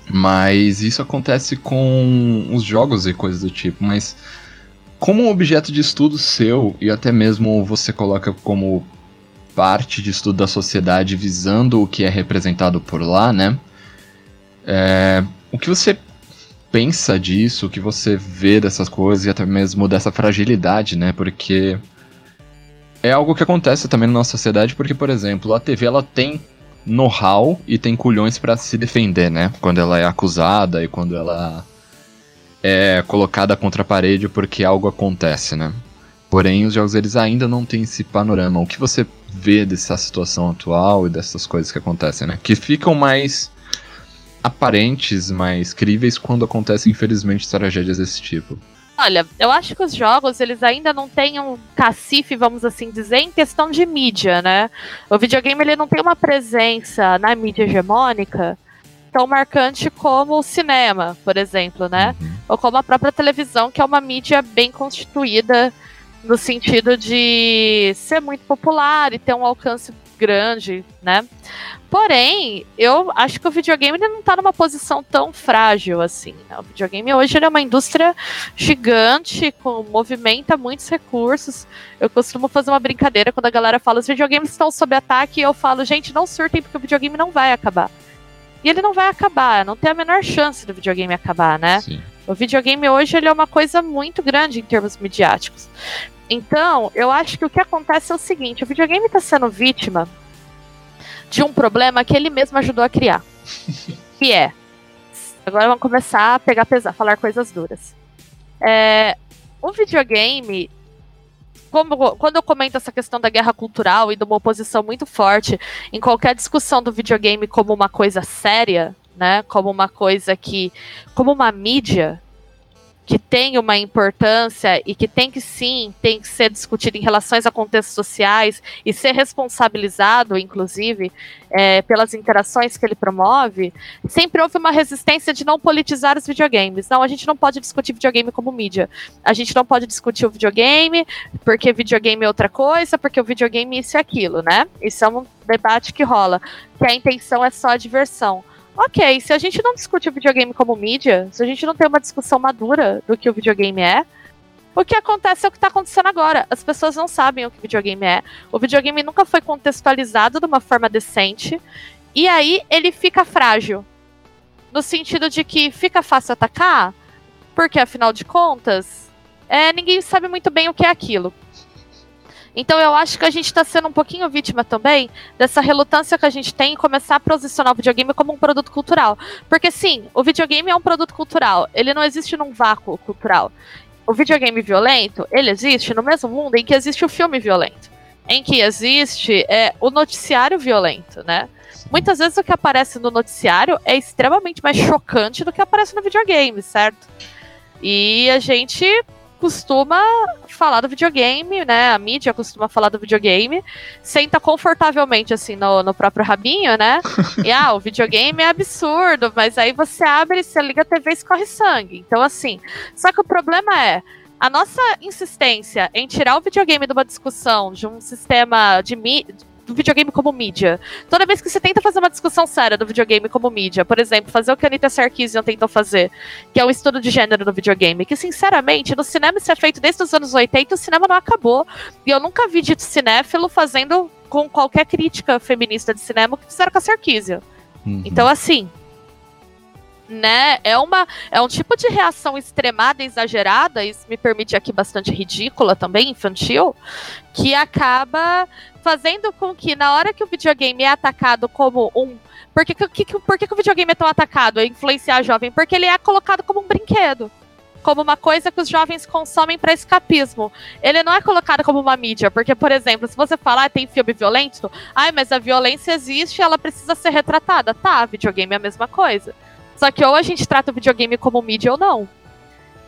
Mas isso acontece com os jogos e coisas do tipo. Mas como um objeto de estudo seu, e até mesmo você coloca como parte de estudo da sociedade visando o que é representado por lá, né? É, o que você pensa disso, o que você vê dessas coisas e até mesmo dessa fragilidade, né? Porque é algo que acontece também na nossa sociedade, porque, por exemplo, a TV ela tem know-how e tem culhões para se defender, né? Quando ela é acusada e quando ela é colocada contra a parede porque algo acontece, né? Porém, os jogos eles ainda não têm esse panorama. O que você vê dessa situação atual e dessas coisas que acontecem, né? Que ficam mais aparentes, mais críveis quando acontecem, infelizmente, tragédias desse tipo? Olha, eu acho que os jogos, eles ainda não têm um cacife, vamos assim dizer, em questão de mídia, né? O videogame, ele não tem uma presença na mídia hegemônica tão marcante como o cinema, por exemplo, né? Uhum. Ou como a própria televisão, que é uma mídia bem constituída no sentido de ser muito popular e ter um alcance grande, né? Porém, eu acho que o videogame não está numa posição tão frágil assim. Né? O videogame hoje é uma indústria gigante, com movimenta muitos recursos. Eu costumo fazer uma brincadeira quando a galera fala os videogames estão sob ataque, e eu falo, gente, não surtem porque o videogame não vai acabar. E ele não vai acabar, não tem a menor chance do videogame acabar, né? Sim. O videogame hoje ele é uma coisa muito grande em termos midiáticos. Então, eu acho que o que acontece é o seguinte: o videogame está sendo vítima de um problema que ele mesmo ajudou a criar. (laughs) que é. Agora vamos começar a pegar pesar, falar coisas duras. É, o videogame como, quando eu comento essa questão da guerra cultural e de uma oposição muito forte em qualquer discussão do videogame como uma coisa séria, né, como uma coisa que, como uma mídia, que tem uma importância e que tem que sim, tem que ser discutido em relações a contextos sociais e ser responsabilizado, inclusive, é, pelas interações que ele promove, sempre houve uma resistência de não politizar os videogames. Não, a gente não pode discutir videogame como mídia. A gente não pode discutir o videogame porque videogame é outra coisa, porque o videogame isso e aquilo, né? Isso é um debate que rola, que a intenção é só a diversão. Ok, se a gente não discute o videogame como mídia, se a gente não tem uma discussão madura do que o videogame é, o que acontece é o que está acontecendo agora. As pessoas não sabem o que o videogame é. O videogame nunca foi contextualizado de uma forma decente. E aí ele fica frágil. No sentido de que fica fácil atacar, porque afinal de contas, é, ninguém sabe muito bem o que é aquilo. Então eu acho que a gente está sendo um pouquinho vítima também dessa relutância que a gente tem em começar a posicionar o videogame como um produto cultural. Porque sim, o videogame é um produto cultural, ele não existe num vácuo cultural. O videogame violento, ele existe no mesmo mundo em que existe o filme violento, em que existe é, o noticiário violento, né? Muitas vezes o que aparece no noticiário é extremamente mais chocante do que aparece no videogame, certo? E a gente costuma falar do videogame, né? A mídia costuma falar do videogame, senta confortavelmente assim no, no próprio rabinho, né? E (laughs) ah, o videogame é absurdo, mas aí você abre, você liga a TV e escorre sangue. Então, assim. Só que o problema é. A nossa insistência em tirar o videogame de uma discussão, de um sistema de mídia do videogame como mídia. Toda vez que você tenta fazer uma discussão séria do videogame como mídia, por exemplo, fazer o que a Anita Sarkeesian tentou fazer, que é um estudo de gênero no videogame, que sinceramente, no cinema isso é feito desde os anos 80 o cinema não acabou. E eu nunca vi dito cinéfilo fazendo com qualquer crítica feminista de cinema que fizeram com a Sarkeesian. Uhum. Então, assim, né? É, uma, é um tipo de reação extremada, exagerada, isso me permite aqui bastante ridícula também, infantil, que acaba fazendo com que na hora que o videogame é atacado como um. Por que, que, por que, que o videogame é tão atacado a influenciar jovem? Porque ele é colocado como um brinquedo. Como uma coisa que os jovens consomem para escapismo. Ele não é colocado como uma mídia, porque, por exemplo, se você falar ah, tem filme violento, ai, mas a violência existe ela precisa ser retratada. Tá, videogame é a mesma coisa. Só que ou a gente trata o videogame como mídia ou não.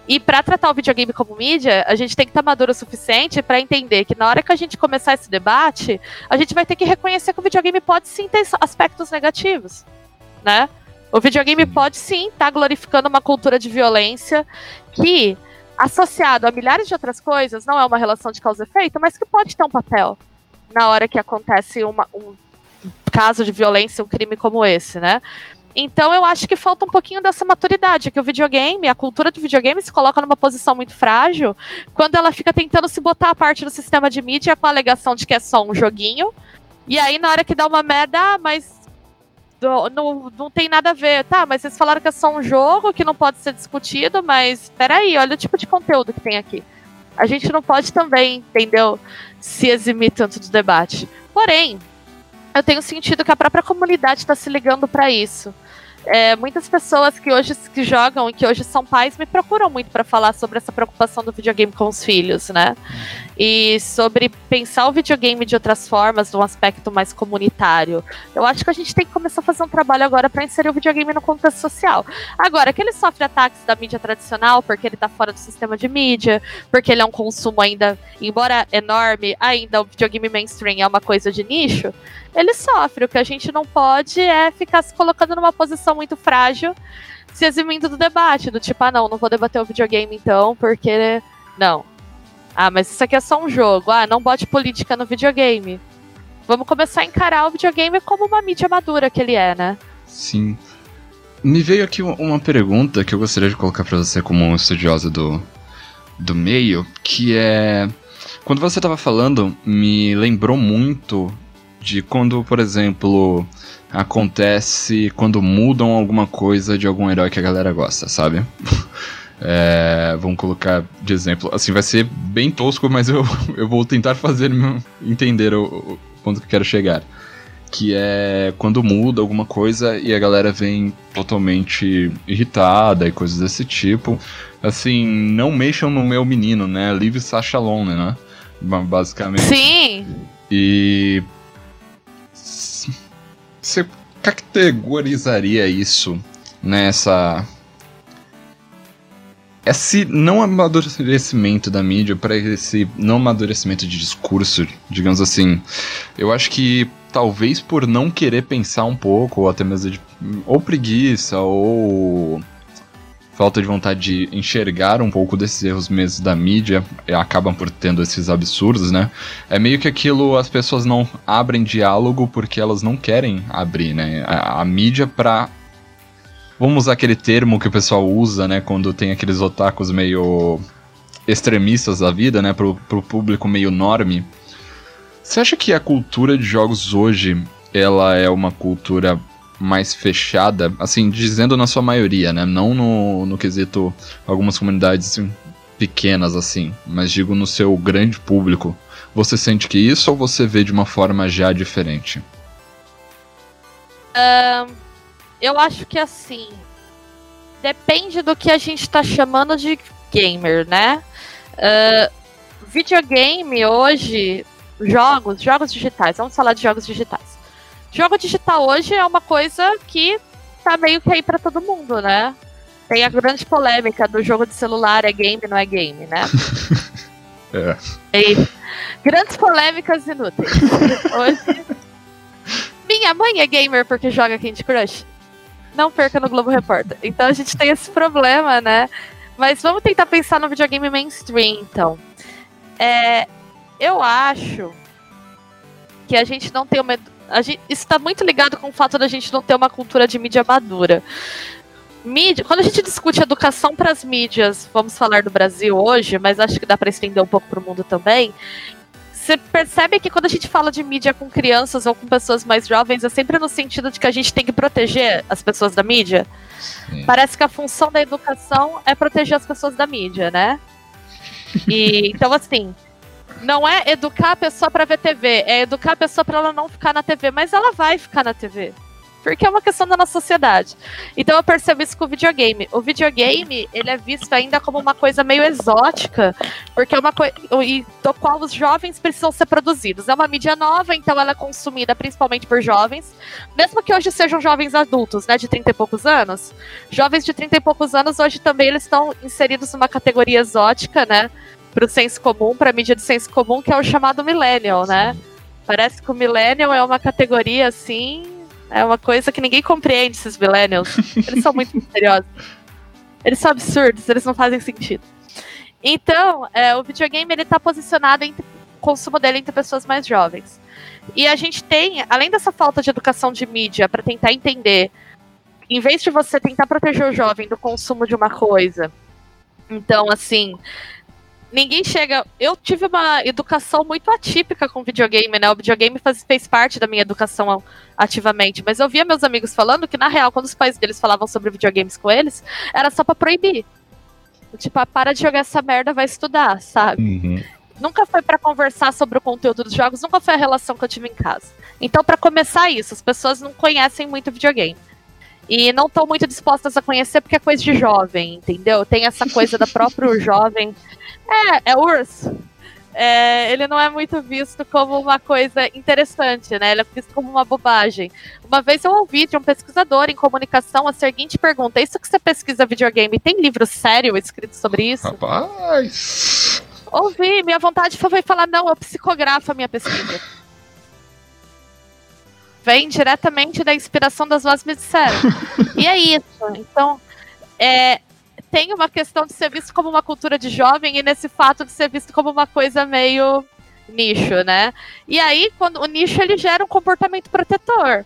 E para tratar o videogame como mídia, a gente tem que estar tá maduro o suficiente para entender que na hora que a gente começar esse debate, a gente vai ter que reconhecer que o videogame pode sim ter aspectos negativos, né? O videogame pode sim estar tá glorificando uma cultura de violência que, associado a milhares de outras coisas, não é uma relação de causa e efeito, mas que pode ter um papel na hora que acontece uma, um caso de violência, um crime como esse, né? Então eu acho que falta um pouquinho dessa maturidade, que o videogame, a cultura do videogame se coloca numa posição muito frágil quando ela fica tentando se botar a parte do sistema de mídia com a alegação de que é só um joguinho. E aí, na hora que dá uma merda, ah, mas não, não tem nada a ver. Tá, mas vocês falaram que é só um jogo, que não pode ser discutido, mas peraí, olha o tipo de conteúdo que tem aqui. A gente não pode também, entendeu? Se eximir tanto do debate. Porém, eu tenho sentido que a própria comunidade está se ligando para isso. É, muitas pessoas que hoje que jogam e que hoje são pais me procuram muito para falar sobre essa preocupação do videogame com os filhos, né? E sobre pensar o videogame de outras formas, de um aspecto mais comunitário. Eu acho que a gente tem que começar a fazer um trabalho agora para inserir o videogame no contexto social. Agora, que ele sofre ataques da mídia tradicional porque ele tá fora do sistema de mídia, porque ele é um consumo ainda, embora enorme, ainda o videogame mainstream é uma coisa de nicho ele sofre. O que a gente não pode é ficar se colocando numa posição muito frágil, se eximindo do debate, do tipo, ah, não, não vou debater o videogame então, porque. Não. Ah, mas isso aqui é só um jogo. Ah, não bote política no videogame. Vamos começar a encarar o videogame como uma mídia madura que ele é, né? Sim. Me veio aqui uma pergunta que eu gostaria de colocar para você como um estudiosa do, do meio, que é. Quando você estava falando, me lembrou muito de quando, por exemplo, acontece quando mudam alguma coisa de algum herói que a galera gosta, sabe? (laughs) É, vamos colocar de exemplo. Assim, vai ser bem tosco, mas eu, (laughs) eu vou tentar fazer entender o, o ponto que eu quero chegar. Que é quando muda alguma coisa e a galera vem totalmente irritada e coisas desse tipo. Assim, não mexam no meu menino, né? Leave Sasha alone, né? Basicamente. Sim! E você categorizaria isso nessa. Esse não amadurecimento da mídia para esse não amadurecimento de discurso, digamos assim. Eu acho que talvez por não querer pensar um pouco, ou até mesmo de, ou preguiça, ou falta de vontade de enxergar um pouco desses erros mesmo da mídia, acabam por tendo esses absurdos, né? É meio que aquilo, as pessoas não abrem diálogo porque elas não querem abrir, né? A, a mídia pra. Vamos usar aquele termo que o pessoal usa, né? Quando tem aqueles otakus meio extremistas da vida, né? Pro, pro público meio norme. Você acha que a cultura de jogos hoje ela é uma cultura mais fechada, assim, dizendo na sua maioria, né? Não no, no quesito algumas comunidades pequenas, assim, mas digo no seu grande público. Você sente que isso ou você vê de uma forma já diferente? Eu acho que assim. Depende do que a gente está chamando de gamer, né? Uh, videogame hoje, jogos, jogos digitais, vamos falar de jogos digitais. Jogo digital hoje é uma coisa que tá meio que aí pra todo mundo, né? Tem a grande polêmica do jogo de celular, é game, não é game, né? (laughs) é. E grandes polêmicas inúteis. (laughs) Hoje. Minha mãe é gamer porque joga Candy Crush. Não perca no Globo Repórter. Então a gente tem esse problema, né? Mas vamos tentar pensar no videogame mainstream, então. É, eu acho que a gente não tem uma Gente, isso está muito ligado com o fato da gente não ter uma cultura de mídia madura. Mídia, quando a gente discute educação para as mídias, vamos falar do Brasil hoje, mas acho que dá para estender um pouco para o mundo também. Você percebe que quando a gente fala de mídia com crianças ou com pessoas mais jovens, é sempre no sentido de que a gente tem que proteger as pessoas da mídia? Sim. Parece que a função da educação é proteger as pessoas da mídia, né? E então assim, não é educar a pessoa para ver TV, é educar a pessoa para ela não ficar na TV, mas ela vai ficar na TV. Porque é uma questão da nossa sociedade. Então eu percebo isso com o videogame. O videogame, ele é visto ainda como uma coisa meio exótica, porque é uma coisa do qual os jovens precisam ser produzidos. É uma mídia nova, então ela é consumida principalmente por jovens, mesmo que hoje sejam jovens adultos, né, de 30 e poucos anos. Jovens de 30 e poucos anos hoje também eles estão inseridos numa categoria exótica, né? Pro senso comum, pra mídia de senso comum, que é o chamado millennial, né? Parece que o millennial é uma categoria assim, é uma coisa que ninguém compreende esses millennials. Eles são muito misteriosos. Eles são absurdos, eles não fazem sentido. Então, é, o videogame ele tá posicionado entre o consumo dele entre pessoas mais jovens. E a gente tem, além dessa falta de educação de mídia para tentar entender, em vez de você tentar proteger o jovem do consumo de uma coisa, então assim, ninguém chega. Eu tive uma educação muito atípica com videogame, né? O videogame faz, fez parte da minha educação ativamente. Mas eu via meus amigos falando que, na real, quando os pais deles falavam sobre videogames com eles, era só pra proibir. Tipo, ah, para de jogar essa merda, vai estudar, sabe? Uhum. Nunca foi para conversar sobre o conteúdo dos jogos, nunca foi a relação que eu tive em casa. Então, para começar isso, as pessoas não conhecem muito videogame. e não estão muito dispostas a conhecer porque é coisa de jovem, entendeu? Tem essa coisa da próprio (laughs) jovem. É, é urso. É, ele não é muito visto como uma coisa interessante, né? Ele é visto como uma bobagem. Uma vez eu ouvi de um pesquisador em comunicação a seguinte pergunta: Isso que você pesquisa videogame, tem livro sério escrito sobre isso? Rapaz! Ouvi, minha vontade foi falar: Não, eu psicografo a minha pesquisa vem diretamente da inspiração das vozes me disseram. (laughs) e é isso. Então, é, tem uma questão de ser visto como uma cultura de jovem e nesse fato de ser visto como uma coisa meio nicho, né? E aí, quando o nicho ele gera um comportamento protetor.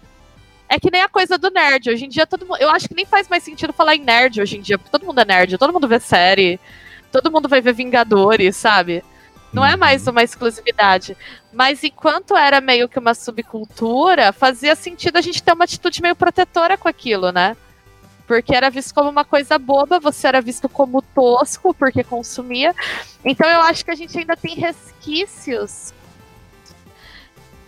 É que nem a coisa do nerd. Hoje em dia, todo mundo. Eu acho que nem faz mais sentido falar em nerd hoje em dia, porque todo mundo é nerd, todo mundo vê série, todo mundo vai ver Vingadores, sabe? Não é mais uhum. uma exclusividade. Mas enquanto era meio que uma subcultura, fazia sentido a gente ter uma atitude meio protetora com aquilo, né? Porque era visto como uma coisa boba, você era visto como tosco porque consumia. Então eu acho que a gente ainda tem resquícios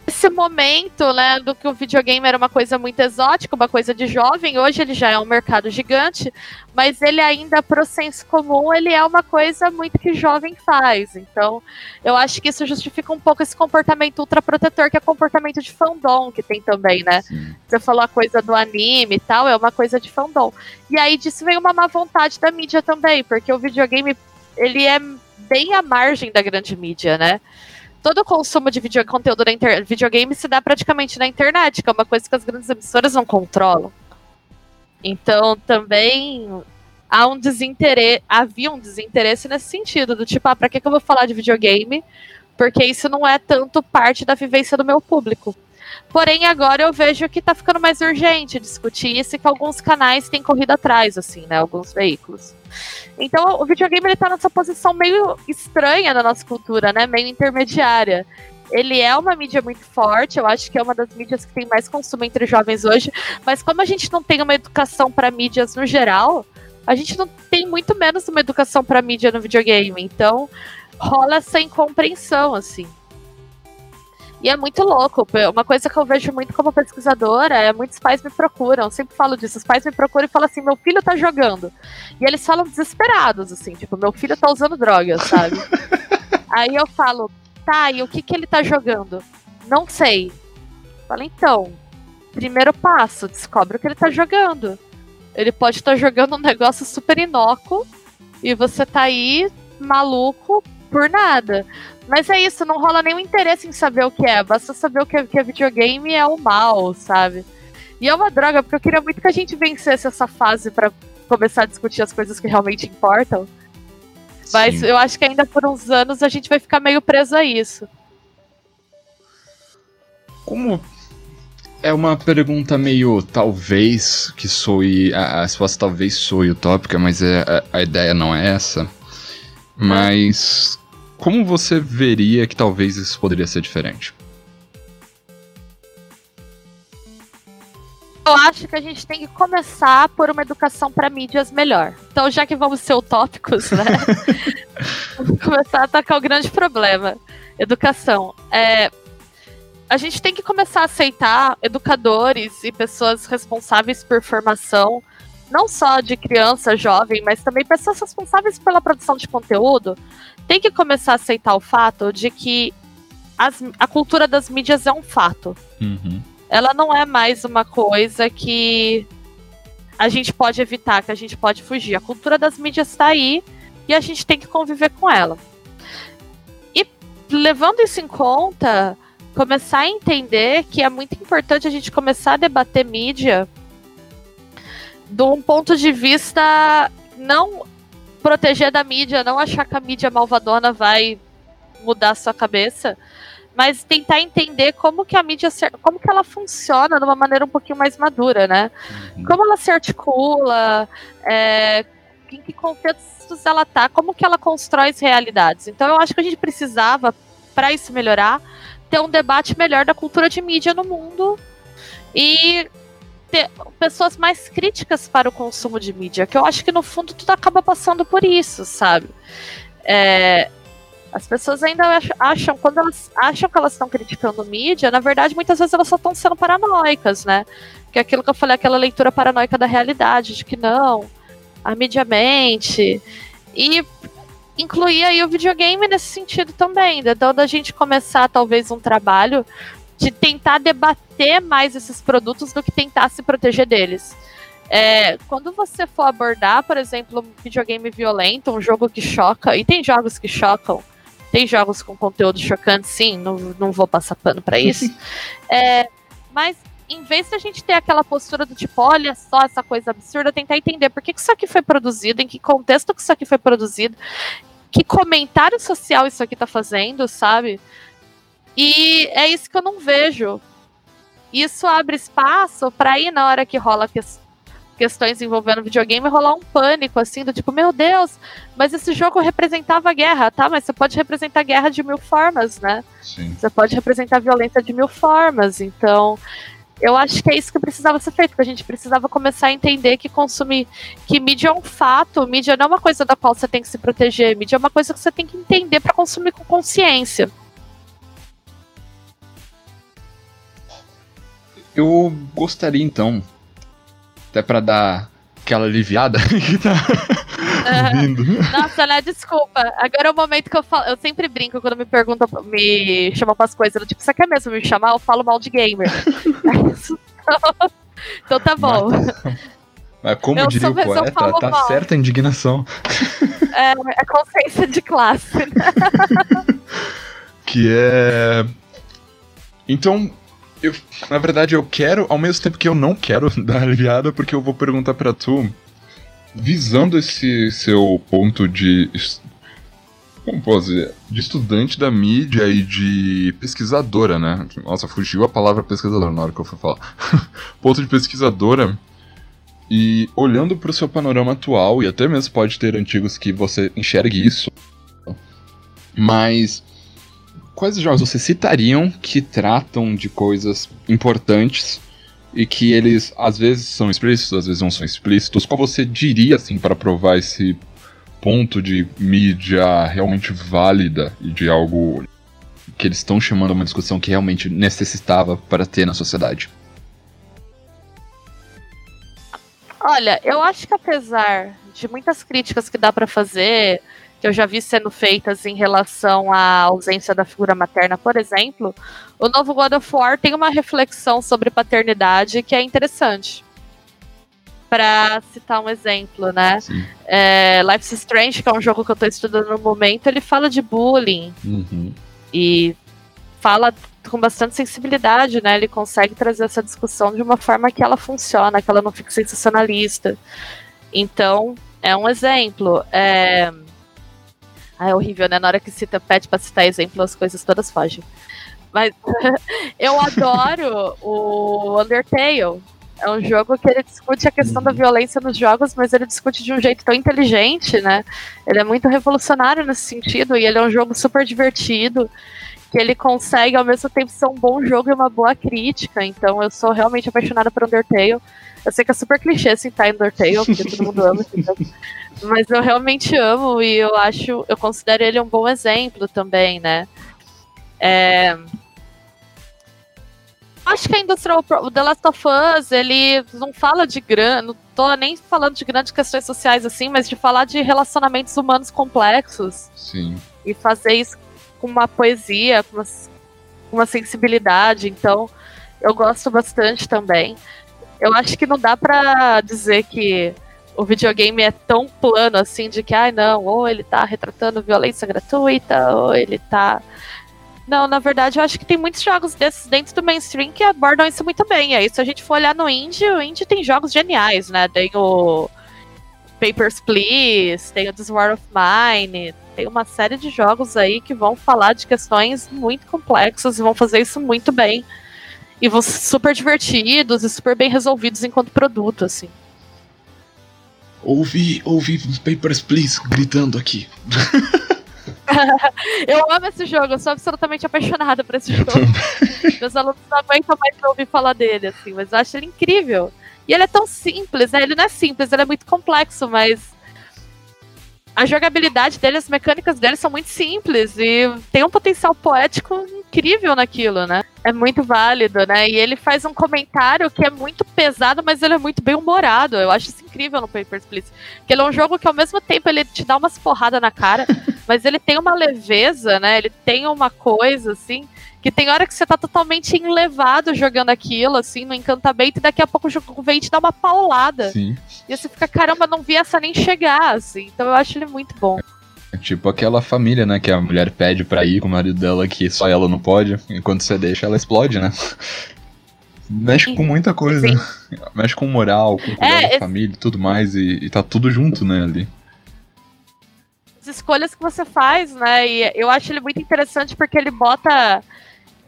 esse momento, né, do que o videogame era uma coisa muito exótica, uma coisa de jovem, hoje ele já é um mercado gigante, mas ele ainda, pro senso comum, ele é uma coisa muito que jovem faz. Então, eu acho que isso justifica um pouco esse comportamento ultraprotetor, que é comportamento de fandom, que tem também, né? Sim. Você falou a coisa do anime e tal, é uma coisa de fandom. E aí disso vem uma má vontade da mídia também, porque o videogame, ele é bem à margem da grande mídia, né? Todo o consumo de video, conteúdo na inter, videogame se dá praticamente na internet, que é uma coisa que as grandes emissoras não controlam. Então também há um desinteresse, havia um desinteresse nesse sentido, do tipo, ah, pra que, que eu vou falar de videogame? Porque isso não é tanto parte da vivência do meu público. Porém, agora eu vejo que tá ficando mais urgente discutir isso e que alguns canais têm corrido atrás, assim, né? Alguns veículos. Então, o videogame ele tá nessa posição meio estranha na nossa cultura, né? Meio intermediária. Ele é uma mídia muito forte, eu acho que é uma das mídias que tem mais consumo entre jovens hoje, mas como a gente não tem uma educação para mídias no geral, a gente não tem muito menos uma educação para mídia no videogame. Então, rola essa incompreensão, assim. E é muito louco. Uma coisa que eu vejo muito como pesquisadora é muitos pais me procuram. Eu sempre falo disso. Os pais me procuram e falam assim: meu filho tá jogando. E eles falam desesperados, assim, tipo, meu filho tá usando drogas, sabe? (laughs) Aí eu falo, tá, e o que que ele tá jogando? Não sei. Fala, então, primeiro passo, descobre o que ele tá jogando. Ele pode estar tá jogando um negócio super inócuo e você tá aí maluco por nada. Mas é isso, não rola nenhum interesse em saber o que é. Basta saber o que é, que é videogame é o mal, sabe? E é uma droga, porque eu queria muito que a gente vencesse essa fase para começar a discutir as coisas que realmente importam. Mas Sim. eu acho que ainda por uns anos a gente vai ficar meio preso a isso. Como é uma pergunta meio talvez que soe. A, a resposta talvez soe utópica, mas é, a, a ideia não é essa. Mas como você veria que talvez isso poderia ser diferente? Eu acho que a gente tem que começar por uma educação para mídias melhor. Então, já que vamos ser utópicos, né? (laughs) vamos começar a atacar o grande problema. Educação. É, a gente tem que começar a aceitar educadores e pessoas responsáveis por formação, não só de criança, jovem, mas também pessoas responsáveis pela produção de conteúdo, tem que começar a aceitar o fato de que as, a cultura das mídias é um fato. Uhum. Ela não é mais uma coisa que a gente pode evitar, que a gente pode fugir. A cultura das mídias está aí e a gente tem que conviver com ela. E levando isso em conta, começar a entender que é muito importante a gente começar a debater mídia de um ponto de vista não proteger da mídia, não achar que a mídia malvadona vai mudar sua cabeça, mas tentar entender como que a mídia, como que ela funciona de uma maneira um pouquinho mais madura, né? Uhum. Como ela se articula, é, em que contextos ela tá, como que ela constrói as realidades. Então eu acho que a gente precisava, para isso melhorar, ter um debate melhor da cultura de mídia no mundo e pessoas mais críticas para o consumo de mídia, que eu acho que no fundo tudo acaba passando por isso, sabe? É, as pessoas ainda acham, quando elas acham que elas estão criticando mídia, na verdade, muitas vezes elas só estão sendo paranoicas, né? Que é aquilo que eu falei, aquela leitura paranoica da realidade, de que não, a mídia mente. E incluir aí o videogame nesse sentido também, então da gente começar talvez um trabalho de tentar debater mais esses produtos do que tentar se proteger deles. É, quando você for abordar, por exemplo, um videogame violento, um jogo que choca, e tem jogos que chocam, tem jogos com conteúdo chocante, sim, não, não vou passar pano para isso. (laughs) é, mas em vez de a gente ter aquela postura do tipo, olha só essa coisa absurda, tentar entender por que, que isso aqui foi produzido, em que contexto que isso aqui foi produzido, que comentário social isso aqui tá fazendo, sabe? E é isso que eu não vejo. Isso abre espaço para ir na hora que rola que questões envolvendo videogame rolar um pânico, assim, do tipo, meu Deus, mas esse jogo representava guerra, tá? Mas você pode representar guerra de mil formas, né? Sim. Você pode representar violência de mil formas. Então, eu acho que é isso que precisava ser feito, que a gente precisava começar a entender que consumir, que mídia é um fato, mídia não é uma coisa da qual você tem que se proteger, mídia é uma coisa que você tem que entender para consumir com consciência. Eu gostaria então, até para dar aquela aliviada (laughs) que tá (laughs) vindo. Nossa, né? Desculpa. Agora é o momento que eu falo. Eu sempre brinco quando me perguntam, me chamam pras coisas. Tipo, você quer mesmo me chamar? Eu falo mal de gamer. (laughs) então tá bom. Mas, mas como eu diria o poeta, tá mal. certa a indignação. É, é consciência de classe. Né? que é. Então, eu, na verdade, eu quero, ao mesmo tempo que eu não quero (laughs) dar aliviada, porque eu vou perguntar para tu, visando esse seu ponto de. Como posso dizer? De estudante da mídia e de pesquisadora, né? Nossa, fugiu a palavra pesquisadora na hora que eu fui falar. (laughs) ponto de pesquisadora. E olhando para o seu panorama atual, e até mesmo pode ter antigos que você enxergue isso, mas quais jogos você citariam que tratam de coisas importantes e que eles às vezes são explícitos, às vezes não são explícitos? Qual você diria assim para provar esse ponto de mídia realmente válida e de algo que eles estão chamando uma discussão que realmente necessitava para ter na sociedade? Olha, eu acho que apesar de muitas críticas que dá para fazer, que eu já vi sendo feitas em relação à ausência da figura materna, por exemplo, o novo God of War tem uma reflexão sobre paternidade que é interessante. Para citar um exemplo, né? É, Life is Strange, que é um jogo que eu estou estudando no momento, ele fala de bullying. Uhum. E fala com bastante sensibilidade, né? Ele consegue trazer essa discussão de uma forma que ela funciona, que ela não fica sensacionalista. Então, é um exemplo. É, ah, é horrível, né? Na hora que cita pet pra citar exemplo, as coisas todas fogem. Mas (laughs) eu adoro o Undertale. É um jogo que ele discute a questão da violência nos jogos, mas ele discute de um jeito tão inteligente, né? Ele é muito revolucionário nesse sentido e ele é um jogo super divertido, que ele consegue ao mesmo tempo ser um bom jogo e uma boa crítica. Então eu sou realmente apaixonada por Undertale. Eu sei que é super clichê citar Undertale, porque todo mundo ama. (laughs) Então, mas eu realmente amo e eu acho, eu considero ele um bom exemplo também, né? É... Acho que a Industrial o The Last of Us, ele não fala de grande, não tô nem falando de grandes questões sociais assim, mas de falar de relacionamentos humanos complexos. Sim. E fazer isso com uma poesia, com uma, com uma sensibilidade, então eu gosto bastante também. Eu acho que não dá para dizer que o videogame é tão plano assim de que, ai ah, não, ou ele tá retratando violência gratuita, ou ele tá. Não, na verdade, eu acho que tem muitos jogos desses dentro do mainstream que abordam isso muito bem. Aí, se a gente for olhar no indie, o indie tem jogos geniais, né? Tem o Papers, Please, tem o This War of Mine, tem uma série de jogos aí que vão falar de questões muito complexas e vão fazer isso muito bem. E vão ser super divertidos e super bem resolvidos enquanto produto, assim. Ouvi, ouvi Papers, Please gritando aqui. (laughs) eu amo esse jogo, eu sou absolutamente apaixonada por esse jogo. (laughs) Meus alunos não aguentam mais ouvir falar dele, assim, mas eu acho ele incrível. E ele é tão simples, né? Ele não é simples, ele é muito complexo, mas a jogabilidade dele, as mecânicas dele são muito simples e tem um potencial poético incrível naquilo, né? É muito válido, né? E ele faz um comentário que é muito pesado, mas ele é muito bem humorado. Eu acho isso incrível no Papers, Please. Que ele é um jogo que ao mesmo tempo ele te dá umas porradas na cara, (laughs) mas ele tem uma leveza, né? Ele tem uma coisa, assim, que tem hora que você tá totalmente enlevado jogando aquilo, assim, no encantamento, e daqui a pouco o jogo vem te dar uma paulada. Sim. E você fica, caramba, não vi essa nem chegar, assim. Então eu acho ele muito bom. É tipo aquela família, né? Que a mulher pede pra ir com o marido dela que só ela não pode. Enquanto você deixa, ela explode, né? (laughs) Mexe com muita coisa. Sim. (laughs) Mexe com moral, com cuidar É, da família e tudo mais. E, e tá tudo junto, né, ali. as escolhas que você faz, né? E eu acho ele muito interessante porque ele bota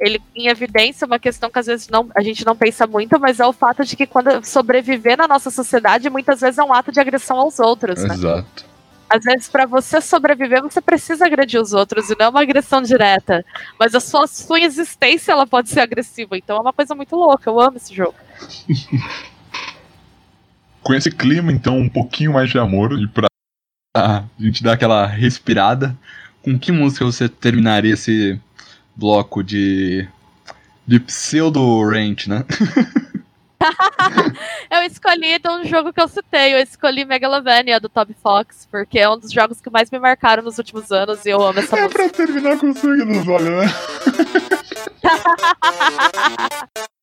ele em evidência uma questão que às vezes não, a gente não pensa muito, mas é o fato de que quando sobreviver na nossa sociedade muitas vezes é um ato de agressão aos outros, né? Exato. Às vezes para você sobreviver você precisa agredir os outros e não é uma agressão direta, mas a sua, sua existência ela pode ser agressiva, então é uma coisa muito louca. Eu amo esse jogo. (laughs) Com esse clima, então, um pouquinho mais de amor e pra. A gente dá aquela respirada. Com que música você terminaria esse bloco de. de pseudo-rant, né? (laughs) Eu escolhi de um jogo que eu citei, eu escolhi Megalovania do Toby Fox, porque é um dos jogos que mais me marcaram nos últimos anos e eu amo essa É música. pra terminar com sangue nos olhos, né? (laughs)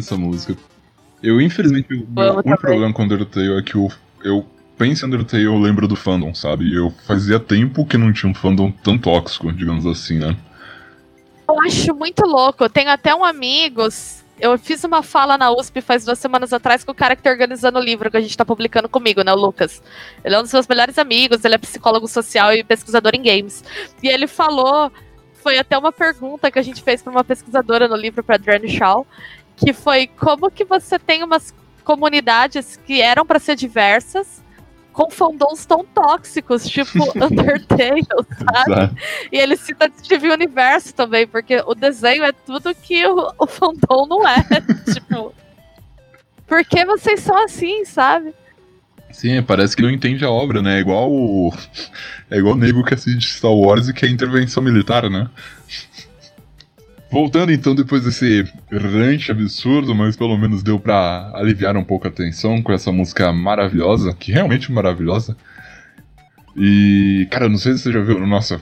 Eu amo essa música. Eu, infelizmente, o meu problema com Undertale é que eu, eu penso em Undertale eu lembro do fandom, sabe? Eu fazia tempo que não tinha um fandom tão tóxico, digamos assim, né? Eu acho muito louco. Eu tenho até um amigo. Eu fiz uma fala na USP faz duas semanas atrás com o cara que tá organizando o livro que a gente tá publicando comigo, né? O Lucas. Ele é um dos meus melhores amigos, ele é psicólogo social e pesquisador em games. E ele falou. Foi até uma pergunta que a gente fez para uma pesquisadora no livro, para Adrienne Shaw, que foi como que você tem umas comunidades que eram para ser diversas com fandoms tão tóxicos, tipo (laughs) Undertale, sabe? Exato. E ele cita Steve Universo também, porque o desenho é tudo que o, o fandom não é. (laughs) tipo, por que vocês são assim, sabe? Sim, parece que não entende a obra, né? É igual o. (laughs) É igual o nego que assiste Star Wars e que é intervenção militar, né? Voltando então depois desse ranch absurdo, mas pelo menos deu pra aliviar um pouco a tensão com essa música maravilhosa, que realmente maravilhosa. E, cara, não sei se você já viu, nossa,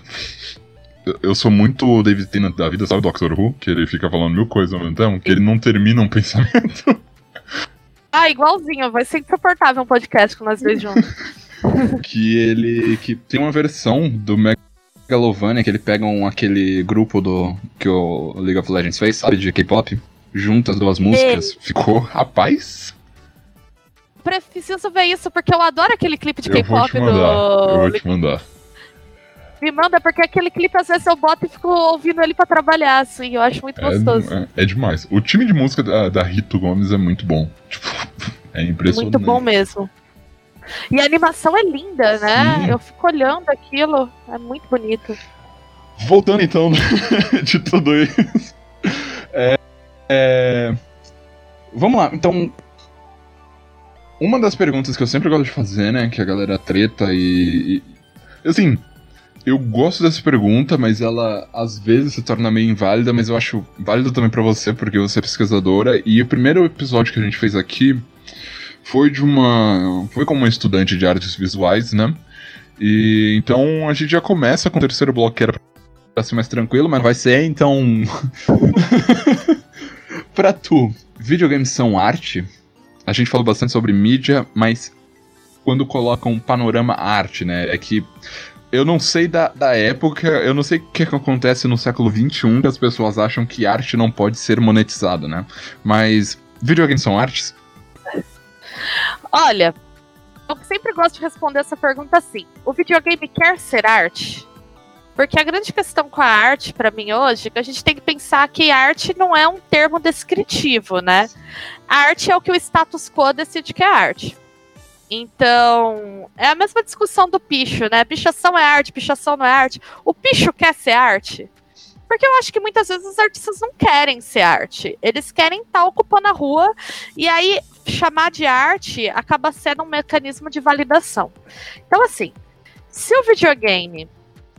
eu sou muito David Tennant da vida, sabe, Doctor Who? Que ele fica falando mil coisas ao mesmo tempo, que ele não termina um (laughs) pensamento. Ah, igualzinho, vai ser insuportável um podcast com nós dois juntos. (laughs) que ele. que tem uma versão do Megalovania, que ele pega um, aquele grupo do. que o League of Legends fez, sabe, de K-pop, junta as duas músicas, Ei. ficou rapaz. Preciso ver isso, porque eu adoro aquele clipe de K-pop do. Eu vou te mandar. Me manda, porque aquele clipe às vezes eu boto e fico ouvindo ele pra trabalhar, assim, eu acho muito gostoso. É, é, é demais. O time de música da, da, Rito Gomes é muito bom. Tipo, (laughs) é impressionante. Muito bom mesmo. E a animação é linda, né? Sim. Eu fico olhando aquilo, é muito bonito. Voltando então (laughs) de tudo isso. É, é... Vamos lá, então. Uma das perguntas que eu sempre gosto de fazer, né? Que a galera treta e. e assim, eu gosto dessa pergunta, mas ela às vezes se torna meio inválida, mas eu acho válido também para você, porque você é pesquisadora. E o primeiro episódio que a gente fez aqui foi de uma. Foi como uma estudante de artes visuais, né? E então a gente já começa com o terceiro bloco que era pra ser mais tranquilo, mas vai ser então. (laughs) pra tu, videogames são arte? A gente falou bastante sobre mídia, mas quando colocam um panorama arte, né? É que eu não sei da, da época, eu não sei o que, que acontece no século XXI que as pessoas acham que arte não pode ser monetizada, né? Mas videogames são artes? Olha, eu sempre gosto de responder essa pergunta assim: o videogame quer ser arte? Porque a grande questão com a arte, para mim, hoje, é que a gente tem que pensar que arte não é um termo descritivo, né? A arte é o que o status quo decide que é arte. Então, é a mesma discussão do picho, né? Pichação é arte, pichação não é arte. O picho quer ser arte? Porque eu acho que muitas vezes os artistas não querem ser arte. Eles querem estar tá ocupando a rua. E aí, chamar de arte acaba sendo um mecanismo de validação. Então, assim, se o videogame.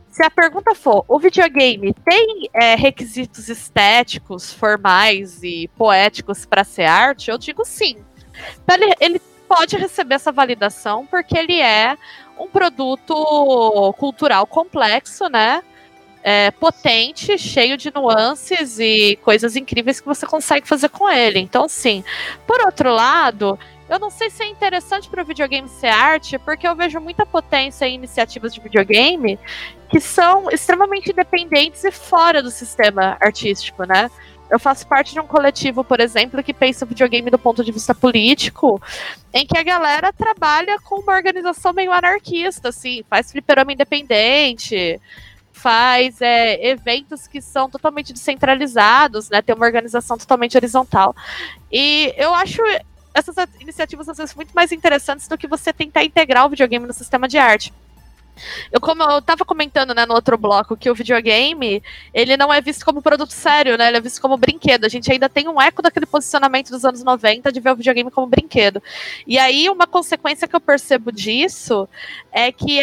Se a pergunta for, o videogame tem é, requisitos estéticos, formais e poéticos para ser arte? Eu digo sim. Ele, ele pode receber essa validação porque ele é um produto cultural complexo, né? É, potente, cheio de nuances e coisas incríveis que você consegue fazer com ele. Então, sim. Por outro lado, eu não sei se é interessante para o videogame ser arte, porque eu vejo muita potência em iniciativas de videogame que são extremamente independentes e fora do sistema artístico, né? Eu faço parte de um coletivo, por exemplo, que pensa o videogame do ponto de vista político, em que a galera trabalha com uma organização meio anarquista, assim, faz fliperama independente, faz é, eventos que são totalmente descentralizados, né? Tem uma organização totalmente horizontal. E eu acho essas iniciativas às vezes muito mais interessantes do que você tentar integrar o videogame no sistema de arte. Eu, como eu tava comentando, né, no outro bloco, que o videogame, ele não é visto como produto sério, né? Ele é visto como brinquedo. A gente ainda tem um eco daquele posicionamento dos anos 90 de ver o videogame como brinquedo. E aí, uma consequência que eu percebo disso é que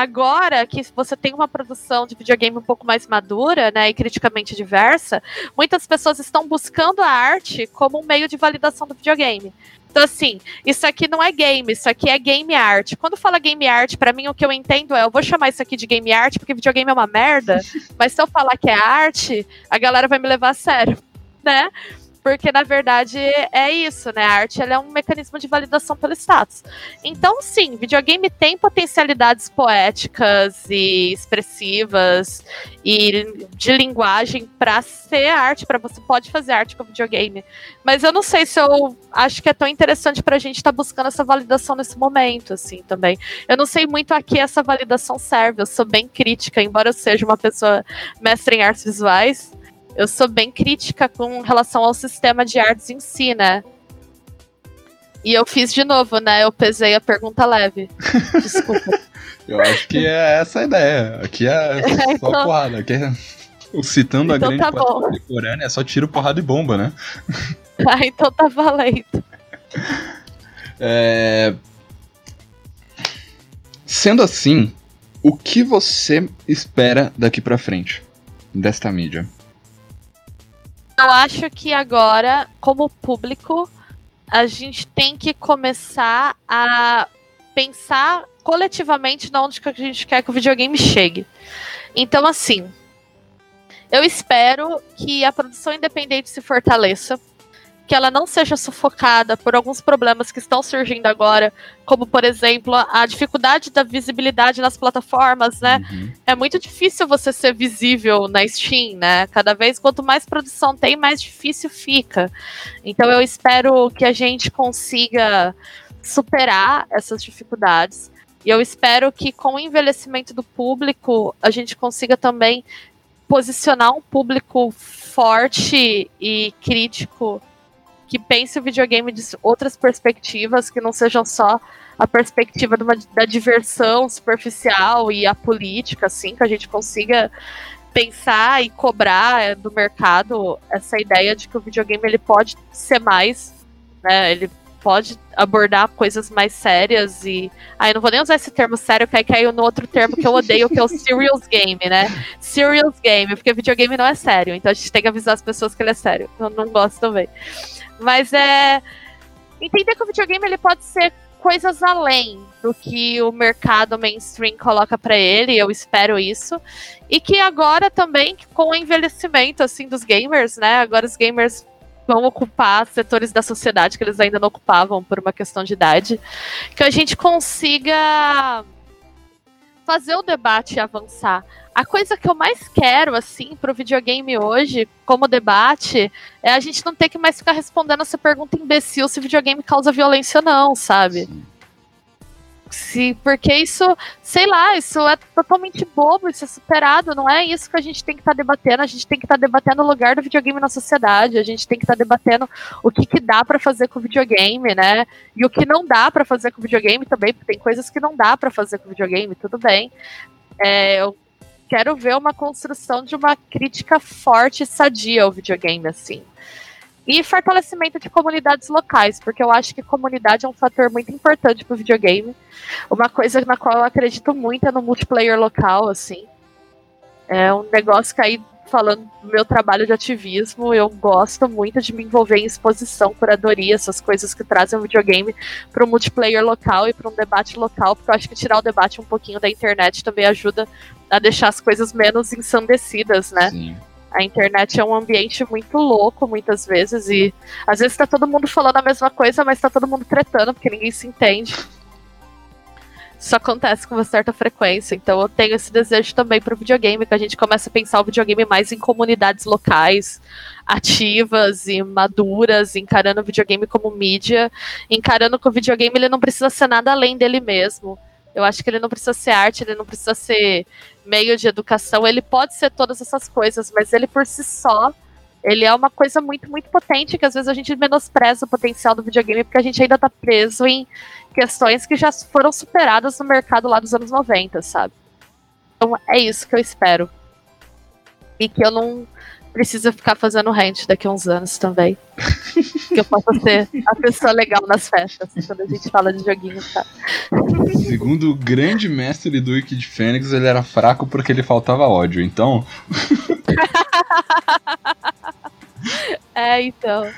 agora que você tem uma produção de videogame um pouco mais madura, né, e criticamente diversa, muitas pessoas estão buscando a arte como um meio de validação do videogame. Então, assim, isso aqui não é game, isso aqui é game art. Quando fala game art, para mim o que eu entendo é, eu vou chamar isso aqui de game art porque videogame é uma merda, (laughs) mas se eu falar que é arte, a galera vai me levar a sério, né? Porque, na verdade, é isso, né? A arte é um mecanismo de validação pelo status. Então, sim, videogame tem potencialidades poéticas e expressivas e de linguagem para ser arte, para você pode fazer arte com videogame. Mas eu não sei se eu acho que é tão interessante para a gente estar tá buscando essa validação nesse momento, assim, também. Eu não sei muito a que essa validação serve. Eu sou bem crítica, embora eu seja uma pessoa mestre em artes visuais eu sou bem crítica com relação ao sistema de artes em si, né? E eu fiz de novo, né? Eu pesei a pergunta leve. (laughs) Desculpa. eu acho que é essa a ideia. Aqui é (laughs) só então... porrada. Aqui é... Citando então a grande tá contemporânea, é só tiro, porrada e bomba, né? (laughs) ah, então tá valendo. É... Sendo assim, o que você espera daqui para frente desta mídia? Eu acho que agora, como público, a gente tem que começar a pensar coletivamente na onde que a gente quer que o videogame chegue. Então, assim, eu espero que a produção independente se fortaleça, que ela não seja sufocada por alguns problemas que estão surgindo agora, como, por exemplo, a dificuldade da visibilidade nas plataformas, né? Uhum. É muito difícil você ser visível na Steam, né? Cada vez, quanto mais produção tem, mais difícil fica. Então, eu espero que a gente consiga superar essas dificuldades. E eu espero que com o envelhecimento do público, a gente consiga também posicionar um público forte e crítico que pense o videogame de outras perspectivas, que não sejam só a perspectiva uma, da diversão superficial e a política, assim, que a gente consiga pensar e cobrar é, do mercado essa ideia de que o videogame ele pode ser mais, né? Ele pode abordar coisas mais sérias e. Ah, eu não vou nem usar esse termo sério, que aí caiu no outro termo que eu odeio, que é o (laughs) serious game, né? Serious game, porque videogame não é sério, então a gente tem que avisar as pessoas que ele é sério. Eu não gosto também. Mas é. Entender que o videogame ele pode ser coisas além do que o mercado mainstream coloca para ele, eu espero isso. E que agora também, com o envelhecimento assim dos gamers, né? Agora os gamers vão ocupar setores da sociedade que eles ainda não ocupavam por uma questão de idade, que a gente consiga fazer o debate avançar. A coisa que eu mais quero, assim, pro videogame hoje, como debate, é a gente não ter que mais ficar respondendo essa pergunta imbecil se videogame causa violência ou não, sabe? Sim. Se, porque isso, sei lá, isso é totalmente bobo, isso é superado, não é isso que a gente tem que estar tá debatendo, a gente tem que estar tá debatendo o lugar do videogame na sociedade, a gente tem que estar tá debatendo o que, que dá para fazer com o videogame, né? E o que não dá para fazer com o videogame também, porque tem coisas que não dá para fazer com o videogame, tudo bem. É, eu quero ver uma construção de uma crítica forte e sadia ao videogame, assim. E fortalecimento de comunidades locais, porque eu acho que comunidade é um fator muito importante para o videogame. Uma coisa na qual eu acredito muito é no multiplayer local, assim. É um negócio que aí, falando do meu trabalho de ativismo, eu gosto muito de me envolver em exposição, curadoria, essas coisas que trazem o videogame para o multiplayer local e para um debate local, porque eu acho que tirar o debate um pouquinho da internet também ajuda a deixar as coisas menos ensandecidas, né? Sim. A internet é um ambiente muito louco, muitas vezes, e às vezes tá todo mundo falando a mesma coisa, mas tá todo mundo tretando, porque ninguém se entende. Isso acontece com uma certa frequência, então eu tenho esse desejo também para o videogame, que a gente comece a pensar o videogame mais em comunidades locais, ativas e maduras, encarando o videogame como mídia, encarando que o videogame ele não precisa ser nada além dele mesmo. Eu acho que ele não precisa ser arte, ele não precisa ser meio de educação, ele pode ser todas essas coisas, mas ele por si só, ele é uma coisa muito, muito potente, que às vezes a gente menospreza o potencial do videogame, porque a gente ainda tá preso em questões que já foram superadas no mercado lá dos anos 90, sabe? Então é isso que eu espero. E que eu não precisa ficar fazendo rent daqui a uns anos também. (laughs) que eu possa ser a pessoa legal nas festas, quando a gente fala de joguinhos, tá? Segundo o grande mestre do Wiki de Fênix, ele era fraco porque ele faltava ódio, então. (laughs) é, então.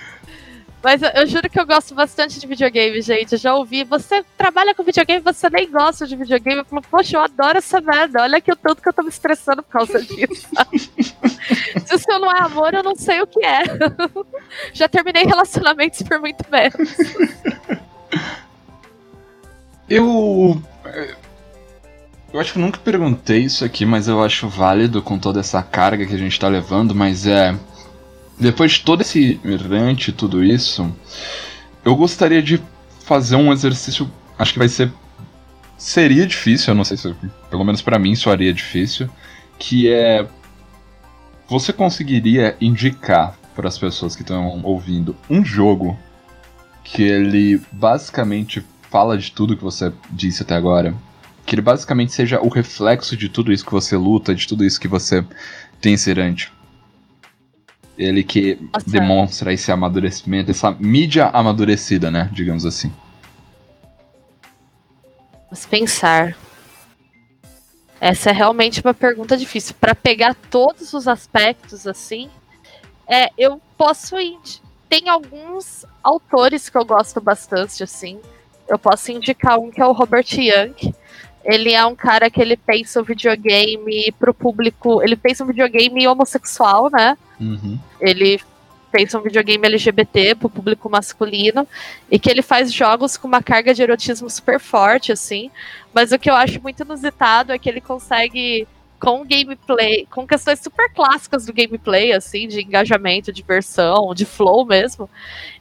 Mas eu, eu, juro que eu gosto bastante de videogame, gente. Eu já ouvi. Você trabalha com videogame, você nem gosta de videogame. Eu falo, poxa, eu adoro essa merda. Olha que o tanto que eu tô me estressando por causa disso. (laughs) Se o seu não é amor, eu não sei o que é. (laughs) já terminei relacionamentos por muito menos. Eu. Eu acho que nunca perguntei isso aqui, mas eu acho válido com toda essa carga que a gente tá levando, mas é. Depois de todo esse rant e tudo isso, eu gostaria de fazer um exercício. Acho que vai ser. Seria difícil, eu não sei se. Pelo menos para mim soaria difícil. Que é. Você conseguiria indicar para as pessoas que estão ouvindo um jogo que ele basicamente fala de tudo que você disse até agora? Que ele basicamente seja o reflexo de tudo isso que você luta, de tudo isso que você tem serante. Ele que Nossa. demonstra esse amadurecimento, essa mídia amadurecida, né? Digamos assim. Vamos pensar. Essa é realmente uma pergunta difícil. Para pegar todos os aspectos assim, é, eu posso ir. Tem alguns autores que eu gosto bastante assim. Eu posso indicar um que é o Robert Young. Ele é um cara que ele pensa o videogame pro público. Ele pensa um videogame homossexual, né? Uhum. Ele pensa um videogame LGBT pro público masculino e que ele faz jogos com uma carga de erotismo super forte, assim. Mas o que eu acho muito inusitado é que ele consegue com gameplay, com questões super clássicas do gameplay, assim, de engajamento, diversão, de flow mesmo,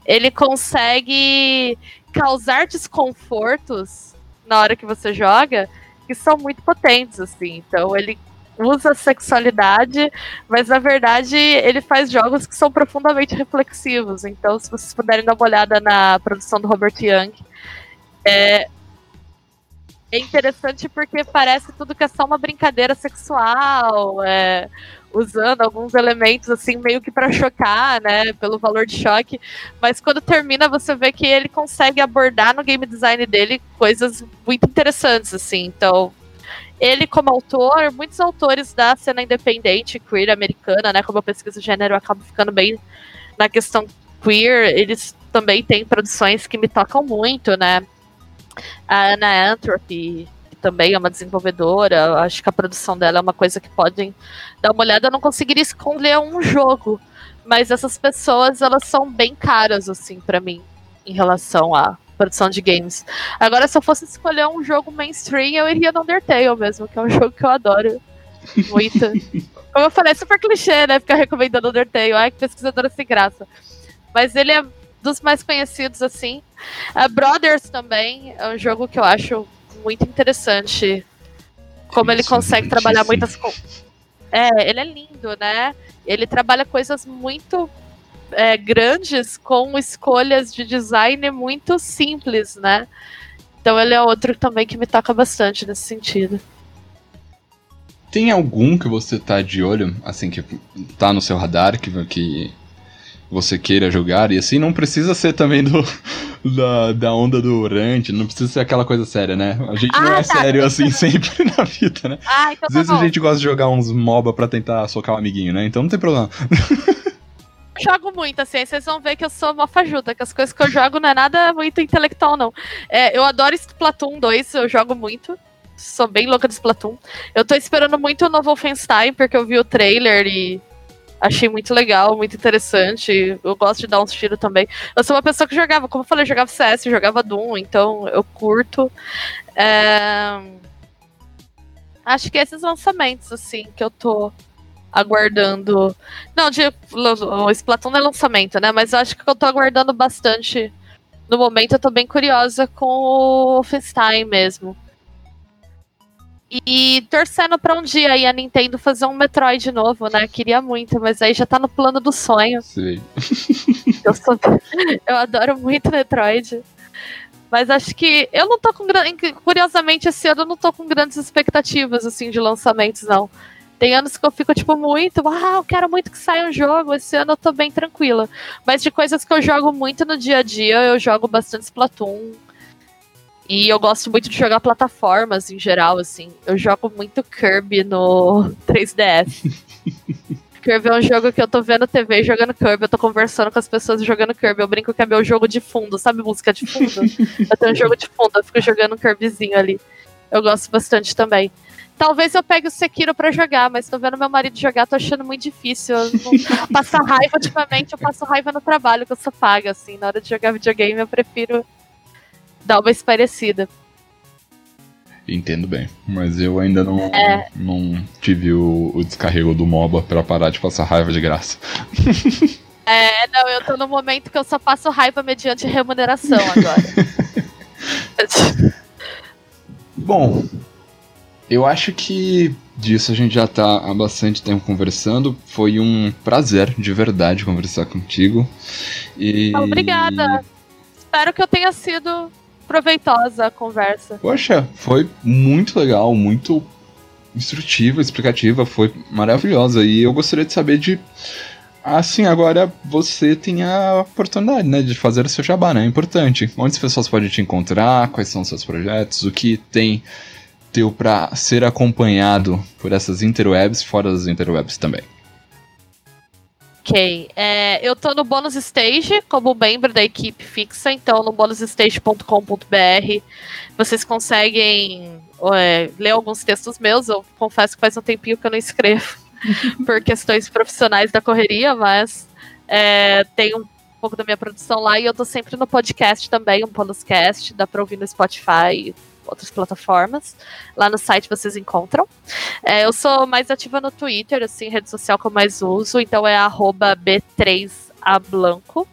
ele consegue causar desconfortos na hora que você joga que são muito potentes, assim. Então ele usa sexualidade, mas na verdade ele faz jogos que são profundamente reflexivos. Então, se vocês puderem dar uma olhada na produção do Robert Young, é, é interessante porque parece tudo que é só uma brincadeira sexual, é, usando alguns elementos assim meio que para chocar, né, pelo valor de choque, mas quando termina você vê que ele consegue abordar no game design dele coisas muito interessantes assim. Então, ele como autor, muitos autores da cena independente queer americana, né, como eu pesquiso gênero, eu acabo ficando bem na questão queer, eles também têm produções que me tocam muito, né? A Anna Anthropy, também é uma desenvolvedora, acho que a produção dela é uma coisa que podem dar uma olhada. Eu não conseguiria escolher um jogo, mas essas pessoas, elas são bem caras, assim, para mim, em relação à produção de games. Agora, se eu fosse escolher um jogo mainstream, eu iria no Undertale mesmo, que é um (laughs) jogo que eu adoro muito. Como eu falei, é super clichê, né? Ficar recomendando Undertale. Ai, que pesquisadora sem graça. Mas ele é dos mais conhecidos, assim. Uh, Brothers também é um jogo que eu acho muito interessante. Como ele consegue trabalhar muitas coisas. É, ele é lindo, né? Ele trabalha coisas muito é, grandes com escolhas de design muito simples, né? Então ele é outro também que me toca bastante nesse sentido. Tem algum que você tá de olho, assim, que tá no seu radar, que, que você queira jogar, e assim não precisa ser também do (laughs) da, da onda do Rant, não precisa ser aquela coisa séria, né? A gente ah, não é tá. sério assim (laughs) sempre na vida, né? Ah, então Às tá vezes a gente gosta de jogar uns MOBA pra tentar socar o um amiguinho, né? Então não tem problema. (laughs) jogo muito, assim, vocês vão ver que eu sou uma fajuta, que as coisas que eu jogo não é nada muito intelectual, não. É, eu adoro Splatoon 2, eu jogo muito. Sou bem louca de Splatoon. Eu tô esperando muito o novo Wolfenstein, porque eu vi o trailer e Achei muito legal, muito interessante. Eu gosto de dar uns tiros também. Eu sou uma pessoa que jogava, como eu falei, jogava CS, jogava Doom, então eu curto. É... Acho que esses lançamentos, assim, que eu tô aguardando. Não, de, o Splatoon é lançamento, né? Mas eu acho que eu tô aguardando bastante. No momento eu tô bem curiosa com o Wolfenstein mesmo. E torcendo pra um dia aí a Nintendo fazer um Metroid novo, né? Queria muito, mas aí já tá no plano do sonho. Sim. (laughs) Eu, sou... eu adoro muito Metroid. Mas acho que eu não tô com. Curiosamente, esse ano eu não tô com grandes expectativas, assim, de lançamentos, não. Tem anos que eu fico, tipo, muito. Ah, eu quero muito que saia um jogo. Esse ano eu tô bem tranquila. Mas de coisas que eu jogo muito no dia a dia, eu jogo bastante Splatoon. E eu gosto muito de jogar plataformas em geral, assim. Eu jogo muito Kirby no (laughs) 3DS. Kirby é um jogo que eu tô vendo TV jogando Kirby, eu tô conversando com as pessoas jogando Kirby. Eu brinco que é meu jogo de fundo, sabe música de fundo? eu tenho um jogo de fundo, eu fico jogando um Kirbyzinho ali. Eu gosto bastante também. Talvez eu pegue o Sekiro para jogar, mas tô vendo meu marido jogar, tô achando muito difícil. Eu não... Raiva ultimamente, eu passo raiva no trabalho, que eu sou paga, assim. Na hora de jogar videogame, eu prefiro dá uma esparecida. Entendo bem, mas eu ainda não, é. não tive o, o, descarrego do MOBA para parar de passar raiva de graça. (laughs) É, não, eu tô no momento que eu só passo raiva mediante remuneração agora. (laughs) Bom, eu acho que disso a gente já tá há bastante tempo conversando. Foi um prazer, de verdade, conversar contigo. E... Obrigada. Espero que eu tenha sido proveitosa a conversa. Poxa, foi muito legal, muito instrutiva, explicativa, foi maravilhosa. E eu gostaria de saber de. Assim, agora você tem a oportunidade, né, de fazer o seu jabá, né? É importante. Onde as pessoas podem te encontrar, quais são os seus projetos, o que tem teu para ser acompanhado por essas interwebs, fora das interwebs também? Ok. É, eu tô no Bônus Stage como membro da equipe fixa, então no bonusstage.com.br vocês conseguem é, ler alguns textos meus. Eu confesso que faz um tempinho que eu não escrevo (laughs) por questões profissionais da correria, mas é, tem um pouco da minha produção lá e eu tô sempre no podcast também, um bonuscast, dá pra ouvir no Spotify, outras plataformas. Lá no site vocês encontram. É, eu sou mais ativa no Twitter, assim, rede social que eu mais uso, então é B3ablanco.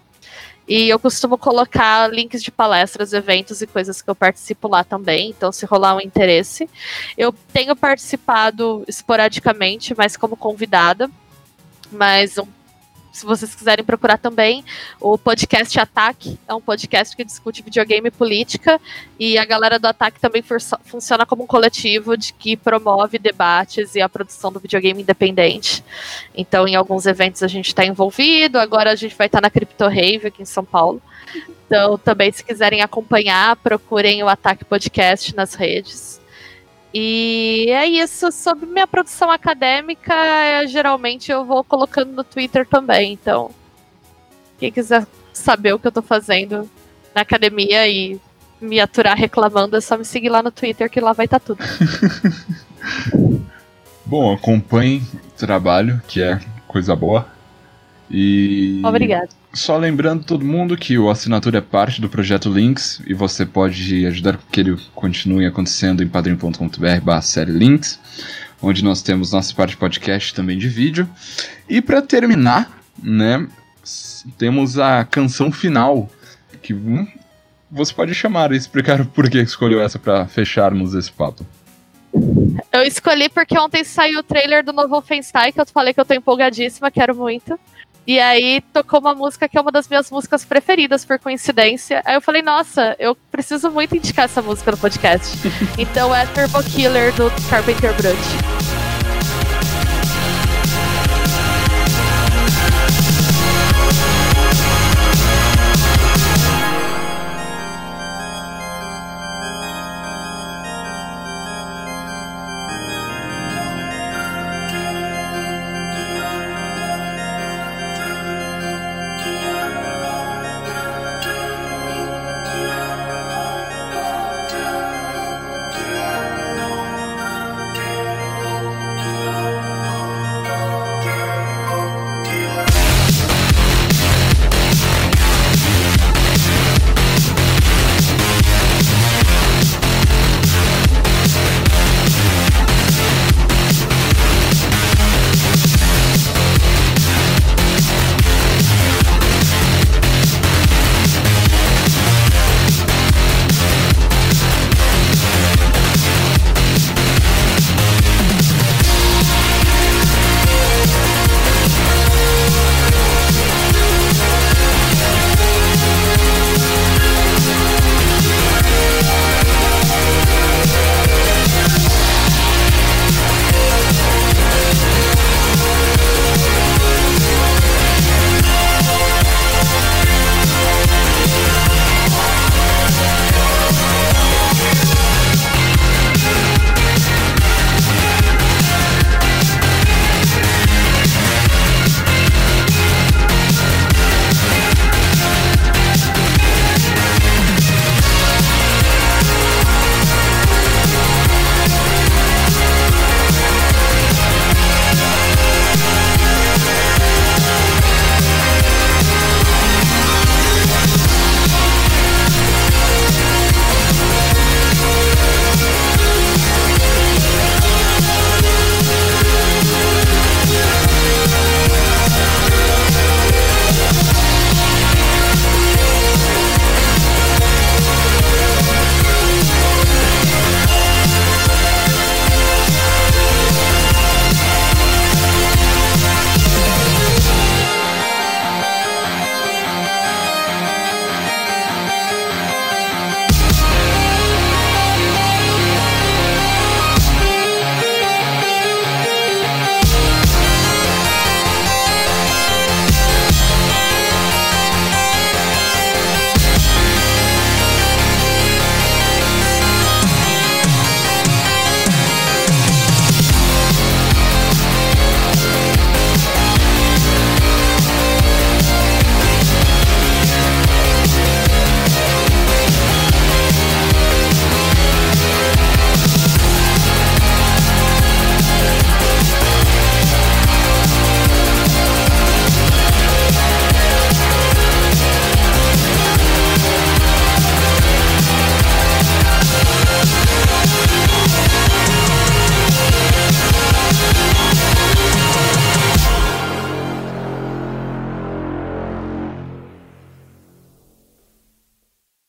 E eu costumo colocar links de palestras, eventos e coisas que eu participo lá também. Então, se rolar um interesse. Eu tenho participado esporadicamente, mas como convidada. Mas um se vocês quiserem procurar também, o podcast Ataque é um podcast que discute videogame e política, e a galera do Ataque também funciona como um coletivo de que promove debates e a produção do videogame independente. Então, em alguns eventos a gente está envolvido, agora a gente vai estar tá na Crypto Rave aqui em São Paulo. Então, também, se quiserem acompanhar, procurem o Ataque Podcast nas redes. E é isso sobre minha produção acadêmica. É, geralmente eu vou colocando no Twitter também. Então, quem quiser saber o que eu tô fazendo na academia e me aturar reclamando, é só me seguir lá no Twitter que lá vai estar tá tudo. (laughs) Bom, acompanhe o trabalho, que é coisa boa. E. Obrigado. Só lembrando todo mundo que o assinatura é parte do projeto Links e você pode ajudar que ele continue acontecendo em padrim.com.br série Links, onde nós temos nossa parte de podcast também de vídeo. E para terminar, né, temos a canção final que hum, você pode chamar e explicar por que escolheu essa para fecharmos esse papo. Eu escolhi porque ontem saiu o trailer do novo Wolfenstein, que eu falei que eu tô empolgadíssima, quero muito. E aí tocou uma música que é uma das minhas músicas preferidas, por coincidência. Aí eu falei, nossa, eu preciso muito indicar essa música no podcast. (laughs) então é Turbo Killer do Carpenter Brut.